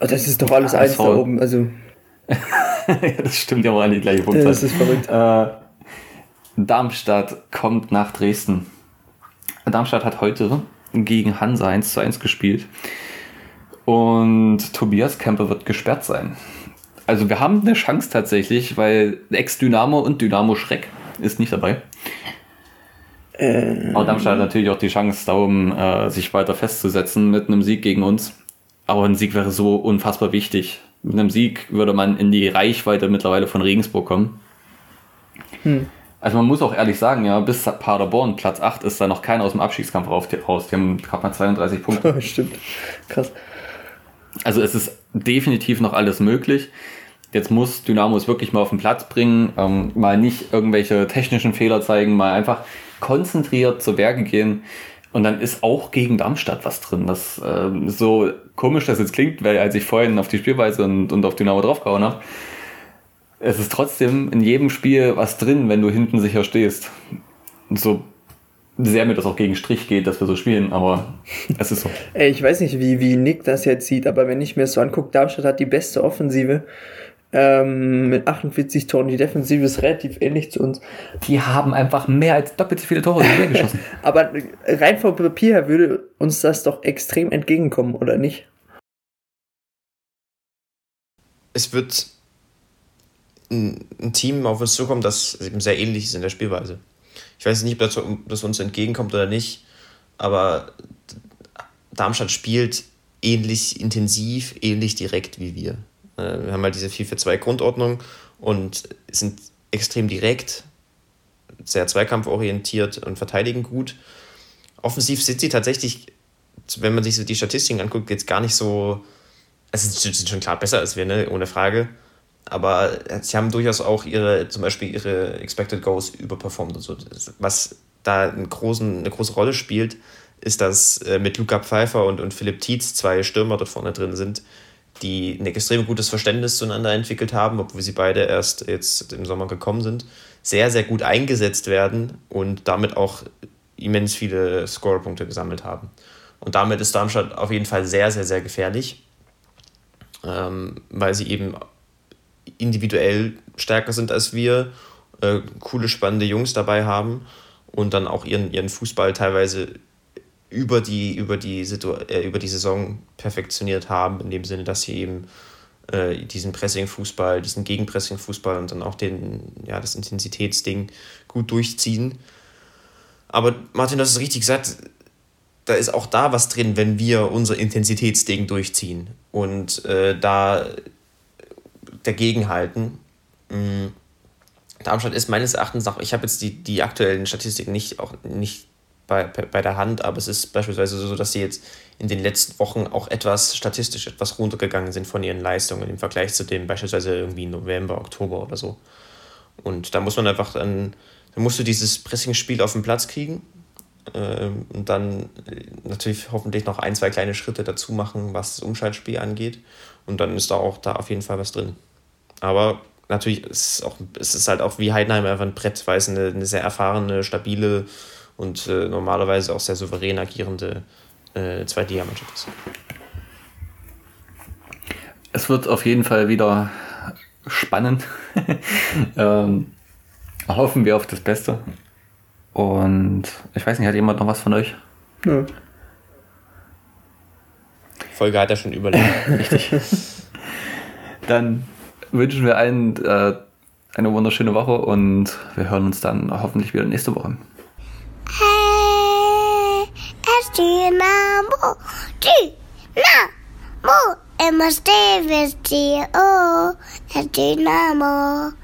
Oh, das ist doch alles ah, eins da oben, also. ja, das stimmt ja auch an die gleiche Punktzahl. Das ist verrückt. Äh, Darmstadt kommt nach Dresden. Darmstadt hat heute gegen Hansa 1 zu 1 gespielt. Und Tobias Kemper wird gesperrt sein. Also wir haben eine Chance tatsächlich, weil Ex-Dynamo und Dynamo Schreck ist nicht dabei. Äh, Aber Darmstadt hat natürlich auch die Chance, da oben äh, sich weiter festzusetzen mit einem Sieg gegen uns. Aber ein Sieg wäre so unfassbar wichtig. Mit einem Sieg würde man in die Reichweite mittlerweile von Regensburg kommen. Hm. Also man muss auch ehrlich sagen, ja, bis Paderborn Platz 8 ist da noch keiner aus dem Abstiegskampf raus. Die haben gerade mal 32 Punkte. Stimmt. Krass. Also es ist definitiv noch alles möglich. Jetzt muss Dynamo es wirklich mal auf den Platz bringen, ähm, mal nicht irgendwelche technischen Fehler zeigen, mal einfach konzentriert zu Werke gehen. Und dann ist auch gegen Darmstadt was drin. Das äh, so komisch das jetzt klingt, weil als ich vorhin auf die Spielweise und, und auf Dynamo draufgehauen habe, es ist trotzdem in jedem Spiel was drin, wenn du hinten sicher stehst. So sehr mir das auch gegen Strich geht, dass wir so spielen, aber es ist so. Ey, ich weiß nicht, wie, wie Nick das jetzt sieht, aber wenn ich mir das so angucke, Darmstadt hat die beste Offensive ähm, mit 48 Toren. Die Defensive ist relativ ähnlich zu uns. Die haben einfach mehr als doppelt so viele Tore geschossen. aber rein vom Papier her würde uns das doch extrem entgegenkommen, oder nicht? Es wird ein, ein Team auf uns zukommen, das eben sehr ähnlich ist in der Spielweise. Ich weiß nicht, ob das, ob das uns entgegenkommt oder nicht, aber Darmstadt spielt ähnlich intensiv, ähnlich direkt wie wir. Äh, wir haben halt diese 4-4-2 und sind extrem direkt, sehr zweikampforientiert und verteidigen gut. Offensiv sind sie tatsächlich, wenn man sich die Statistiken anguckt, jetzt gar nicht so. Also sie sind schon klar besser als wir, ne? ohne Frage aber sie haben durchaus auch ihre, zum Beispiel ihre Expected Goals überperformt und so. Was da einen großen, eine große Rolle spielt, ist, dass äh, mit Luca Pfeiffer und, und Philipp Tietz zwei Stürmer dort vorne drin sind, die ein extrem gutes Verständnis zueinander entwickelt haben, obwohl sie beide erst jetzt im Sommer gekommen sind, sehr, sehr gut eingesetzt werden und damit auch immens viele Scorerpunkte gesammelt haben. Und damit ist Darmstadt auf jeden Fall sehr, sehr, sehr gefährlich, ähm, weil sie eben individuell stärker sind als wir, äh, coole, spannende Jungs dabei haben und dann auch ihren, ihren Fußball teilweise über die, über, die Situ äh, über die Saison perfektioniert haben, in dem Sinne, dass sie eben äh, diesen Pressing-Fußball, diesen Gegenpressing-Fußball und dann auch den, ja, das Intensitätsding gut durchziehen. Aber Martin, das ist richtig gesagt, da ist auch da was drin, wenn wir unser Intensitätsding durchziehen. Und äh, da dagegenhalten. Mhm. Darmstadt ist meines Erachtens auch, ich habe jetzt die, die aktuellen Statistiken nicht, auch nicht bei, bei der Hand, aber es ist beispielsweise so, dass sie jetzt in den letzten Wochen auch etwas statistisch etwas runtergegangen sind von ihren Leistungen im Vergleich zu dem beispielsweise irgendwie November, Oktober oder so. Und da muss man einfach dann, dann musst du dieses Pressing-Spiel auf den Platz kriegen ähm, und dann äh, natürlich hoffentlich noch ein, zwei kleine Schritte dazu machen, was das Umschaltspiel angeht. Und dann ist da auch da auf jeden Fall was drin. Aber natürlich ist es, auch, es ist halt auch wie Heidenheim einfach ein Brett, weil es eine, eine sehr erfahrene, stabile und äh, normalerweise auch sehr souverän agierende äh, Zweitligamannschaft ist. es wird auf jeden Fall wieder spannend. ähm, hoffen wir auf das Beste. Und ich weiß nicht, hat jemand noch was von euch? Ja. Folge hat er schon überlegt. Richtig. Dann wünschen wir allen äh, eine wunderschöne Woche und wir hören uns dann hoffentlich wieder nächste Woche. Hey, Dynamo, Dynamo, immer with you, oh, Dynamo.